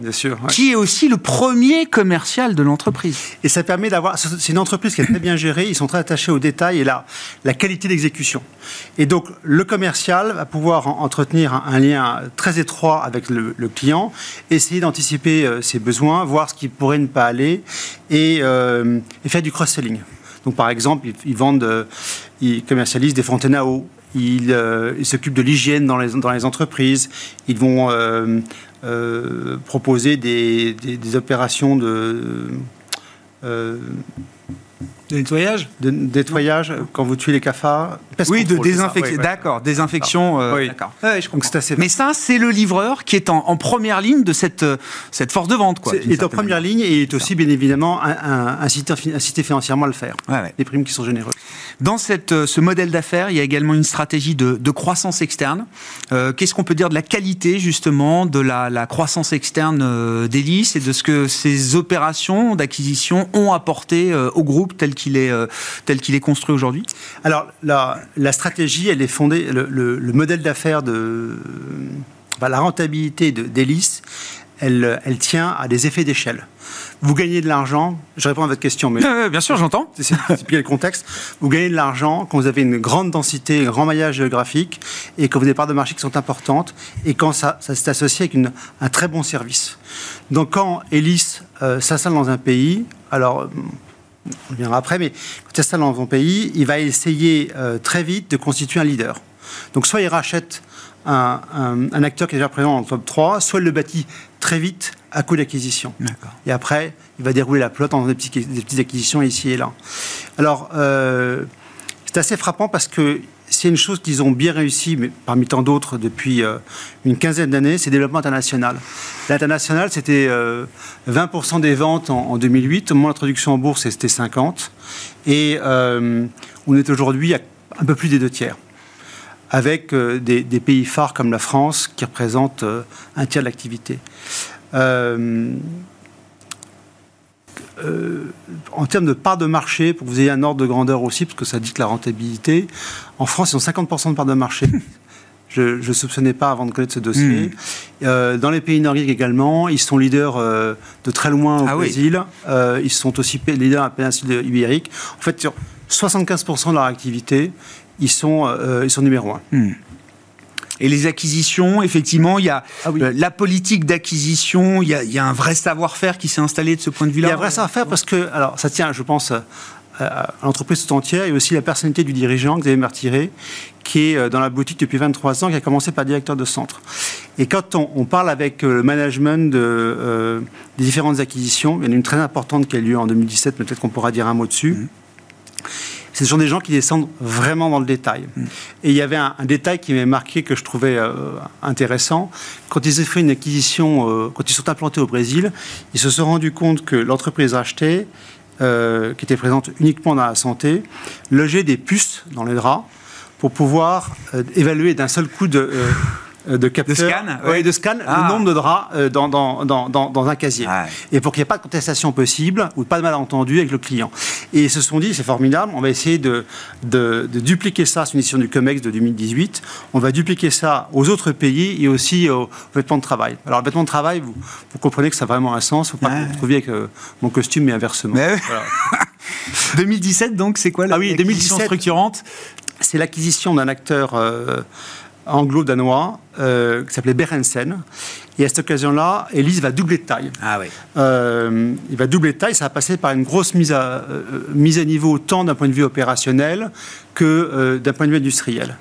qui est aussi le premier commercial de l'entreprise. Et ça permet d'avoir. C'est une entreprise qui est très bien gérée. Ils sont très attachés aux détails et la, la qualité d'exécution. Et donc le commercial va pouvoir entretenir un, lien très étroit avec le, client, essayer d'anticiper euh, ses besoins, voir ce qui pourrait ne pas aller et, euh, faire du cross-selling. Donc par exemple, ils, vendent, euh, ils commercialisent des fontaines à eau euh, ils s'occupent de l'hygiène dans les, entreprises, ils vont euh, euh, proposer des, des, opérations de... De nettoyage De nettoyage, quand vous tuez les cafards. Oui, de désinfection. d'accord, désinfection. D'accord. je Mais ça, c'est le livreur qui est en, première ligne de cette, cette force de vente. Quoi, il est en première ligne et il est aussi, bien évidemment, incité, incité financièrement à le faire. Les primes qui sont généreuses. Dans cette, euh, ce modèle d'affaires, il y a également une stratégie de, croissance externe. Euh, qu'est-ce qu'on peut dire de la qualité justement de la, croissance externe euh, d'Elis et de ce que ces opérations d'acquisition ont apporté au groupe tel qu'il est, tel qu'il est construit aujourd'hui Alors la, stratégie, elle est fondée, le, modèle d'affaires de bah, la rentabilité d'Elis, elle, elle tient à des effets d'échelle vous gagnez de l'argent. Je réponds à votre question, mais bien sûr, j'entends. C'est le contexte. Vous gagnez de l'argent quand vous avez une grande densité, un grand maillage géographique, et quand vous avez des parts de marché qui sont importantes, et quand ça, ça s'est associé avec une, un très bon service. Donc, quand Elis euh, s'installe dans un pays, alors on reviendra après, mais quand il s'installe dans un pays, il va essayer euh, très vite de constituer un leader. Donc, soit il rachète un, un, acteur qui est déjà présent dans le top 3, soit il le bâtit très vite à coup d'acquisition. Et après, il va dérouler la pelote en des, des petites acquisitions ici et là. Alors, euh, c'est assez frappant parce que c'est une chose qu'ils ont bien réussi, mais parmi tant d'autres depuis euh, une quinzaine d'années, c'est le développement international. L'international, c'était 20% euh, des ventes en, 2008. Au l'introduction en bourse, c'était 50%. Et on est aujourd'hui à un peu plus des deux tiers. avec des, pays phares comme la France qui représentent un tiers de l'activité. En termes de part de marché, pour que vous ayez un ordre de grandeur aussi, parce que ça dit que la rentabilité, en France, ils ont 50% de part de marché. Je ne soupçonnais pas avant de connaître ce dossier. Hmm. Euh, dans les pays nordiques également, ils sont leaders euh, de très loin au ah Brésil. Euh, ils sont aussi leaders à la péninsule ibérique. En fait, sur 75% de leur activité, ils sont, ils sont numéro un. Hmm. Et les acquisitions, effectivement, il y a ah la politique d'acquisition, il, il, y a un vrai savoir-faire qui s'est installé de ce point de vue-là. Il y a un vrai savoir-faire parce que, alors ça tient, je pense, à l'entreprise tout entière et aussi la personnalité du dirigeant, Xavier Martiré, qui est euh, dans la boutique depuis 23 ans, qui a commencé par directeur de centre. Et quand on, parle avec euh, le management de, euh, des différentes acquisitions, il y en a une très importante qui a eu lieu en 2017, peut-être qu'on pourra dire un mot dessus. Mmh. Ce sont des gens qui descendent vraiment dans le détail. Mmh. Et il y avait un, détail qui m'avait marqué que je trouvais intéressant. Quand ils ont fait une acquisition, quand ils sont implantés au Brésil, ils se sont rendus compte que l'entreprise achetée euh, qui était présente uniquement dans la santé, logeait des puces dans les draps pour pouvoir euh, évaluer d'un seul coup de, euh, euh, de capteurs. De scan de scan, le ah. nombre de draps euh, dans, dans, dans, dans un casier. Et pour qu'il n'y ait pas de contestation possible ou pas de malentendu avec le client. Et ils se sont dit, c'est formidable, on va essayer de, de, dupliquer ça, c'est une édition du COMEX de 2018, on va dupliquer ça aux autres pays et aussi aux vêtements de travail. Alors, le vêtement de travail, vous, vous comprenez que ça a vraiment un sens, faut pas que vous trouviez avec euh, mon costume, mais inversement. 2017, donc, c'est quoi la ah oui, 2017 structurante? C'est l'acquisition d'un acteur anglo-danois euh, qui s'appelait Berensen. Et à cette occasion-là, Elise va doubler de taille. Ah oui. Euh, il va doubler de taille. Ça va passer par une grosse mise à, euh, mise à niveau, tant d'un point de vue opérationnel que d'un point de vue industriel.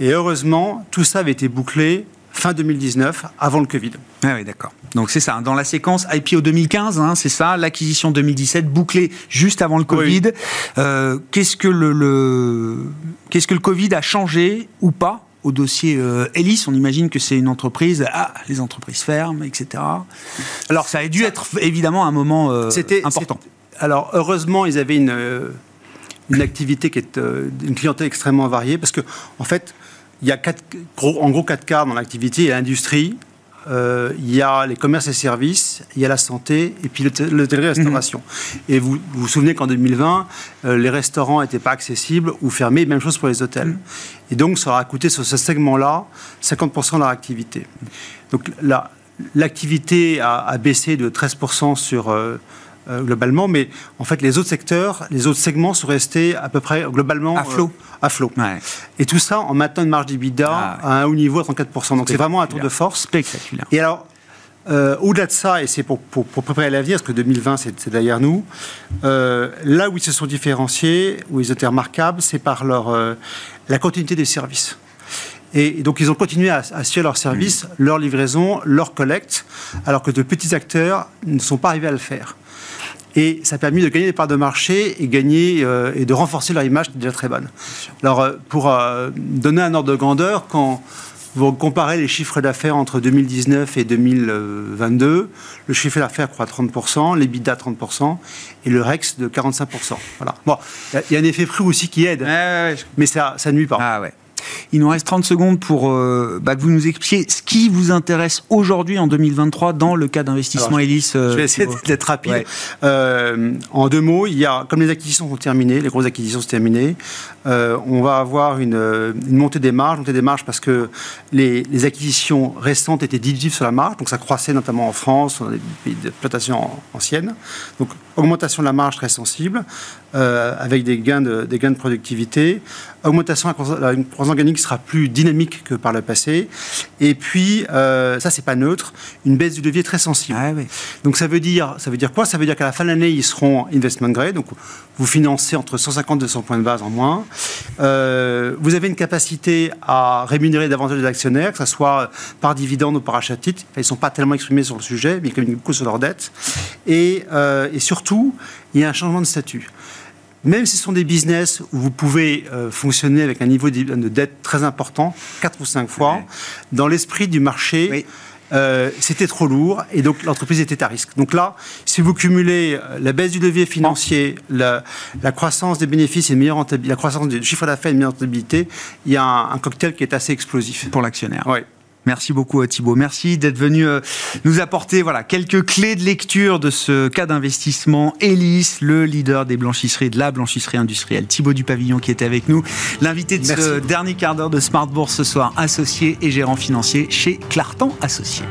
Et heureusement, tout ça avait été bouclé fin 2019, avant le Covid. Ah oui, d'accord. Donc c'est ça, dans la séquence IPO 2015, hein, c'est ça, l'acquisition 2017, bouclée juste avant le Covid. qu'est-ce, que le, qu'est-ce que le Covid a changé ou pas au dossier euh, Ellis, on imagine que c'est une entreprise, ah, les entreprises ferment, etc. Alors ça a dû être évidemment un moment euh, important. Alors heureusement, ils avaient une, euh, une activité qui est une clientèle extrêmement variée, parce que en fait, il y a quatre, en gros quatre quarts dans l'activité. Il y a l'industrie, euh, il y a les commerces et services, il y a la santé et puis l'hôtellerie-restauration. Mhm. Et vous, vous, souvenez qu'en 2020, euh, les restaurants n'étaient pas accessibles ou fermés, même chose pour les hôtels. Mhm. Et donc, ça aura coûté sur ce segment-là 50% de leur activité. Donc, l'activité a, a, baissé de 13% sur euh, euh, globalement, mais en fait, les autres secteurs, les autres segments sont restés à peu près globalement à flot. Euh, à flot. Et tout ça en maintenant une marge d'EBITDA ah, à un haut niveau à 34%. Donc c'est vraiment un tour de force. Spectaculaire. Et alors, euh, au-delà de ça, et c'est pour, pour, préparer l'avenir, parce que 2020 c'est derrière nous, là où ils se sont différenciés, où ils étaient remarquables, c'est par leur, la continuité des services. Et, donc ils ont continué à, à assurer leurs services, mmh. leur livraison, leur collecte, alors que de petits acteurs ne sont pas arrivés à le faire. Et ça a permis de gagner des parts de marché et gagner euh, et de renforcer leur image qui est déjà très bonne. Alors, euh, pour euh, donner un ordre de grandeur, quand vous comparez les chiffres d'affaires entre 2019 et 2022, le chiffre d'affaires croît 30%, l'EBITDA 30% et le REX de 45%. Voilà. Bon, il y, a un effet prix aussi qui aide, mais ça, ça nuit pas. Ah ouais. Il nous reste 30 secondes pour euh, bah, que vous nous expliquiez ce qui vous intéresse aujourd'hui en 2023 dans le cas d'investissement Hélice. je vais essayer d'être rapide. Euh, en deux mots, il y a, comme les acquisitions sont terminées, les grosses acquisitions sont terminées, euh, on va avoir une, montée des marges, montée des marges parce que les, acquisitions récentes étaient dilutives sur la marge, donc ça croissait notamment en France, dans des pays d'exploitation anciennes. Donc augmentation de la marge très sensible, avec des gains de, des gains de productivité, augmentation la croissance organique sera plus dynamique que par le passé. Et puis, euh, ça, c'est pas neutre, une baisse du levier très sensible. Ah donc, ça veut, dire, ça veut dire quoi? Ça veut dire qu'à la fin de l'année, ils seront investment grade. Donc, vous financez entre 150 et 200 points de base en moins. Euh, vous avez une capacité à rémunérer davantage les actionnaires, que ce soit par dividende ou par achat de titre. ils ne sont pas tellement exprimés sur le sujet, mais ils communiquent beaucoup sur leur dette. Et, euh, et surtout, il y a un changement de statut même si ce sont des business où vous pouvez euh, fonctionner avec un niveau de dette très important, 4 ou 5 fois, dans l'esprit du marché, euh, c'était trop lourd et donc l'entreprise était à risque. Donc là, si vous cumulez euh, la baisse du levier financier, la, croissance des bénéfices et une meilleure rentabilité, la croissance du chiffre d'affaires et une meilleure rentabilité, il y a un, un, cocktail qui est assez explosif. Pour l'actionnaire. Oui. Merci beaucoup Thibault. Merci d'être venu euh, nous apporter voilà, quelques clés de lecture de ce cas d'investissement. Elis, le leader des blanchisseries, de la blanchisserie industrielle. Thibault du Pavillon qui était avec nous. L'invité de ce dernier quart d'heure de Smart Bourse ce soir, associé et gérant financier chez Clartan Associés.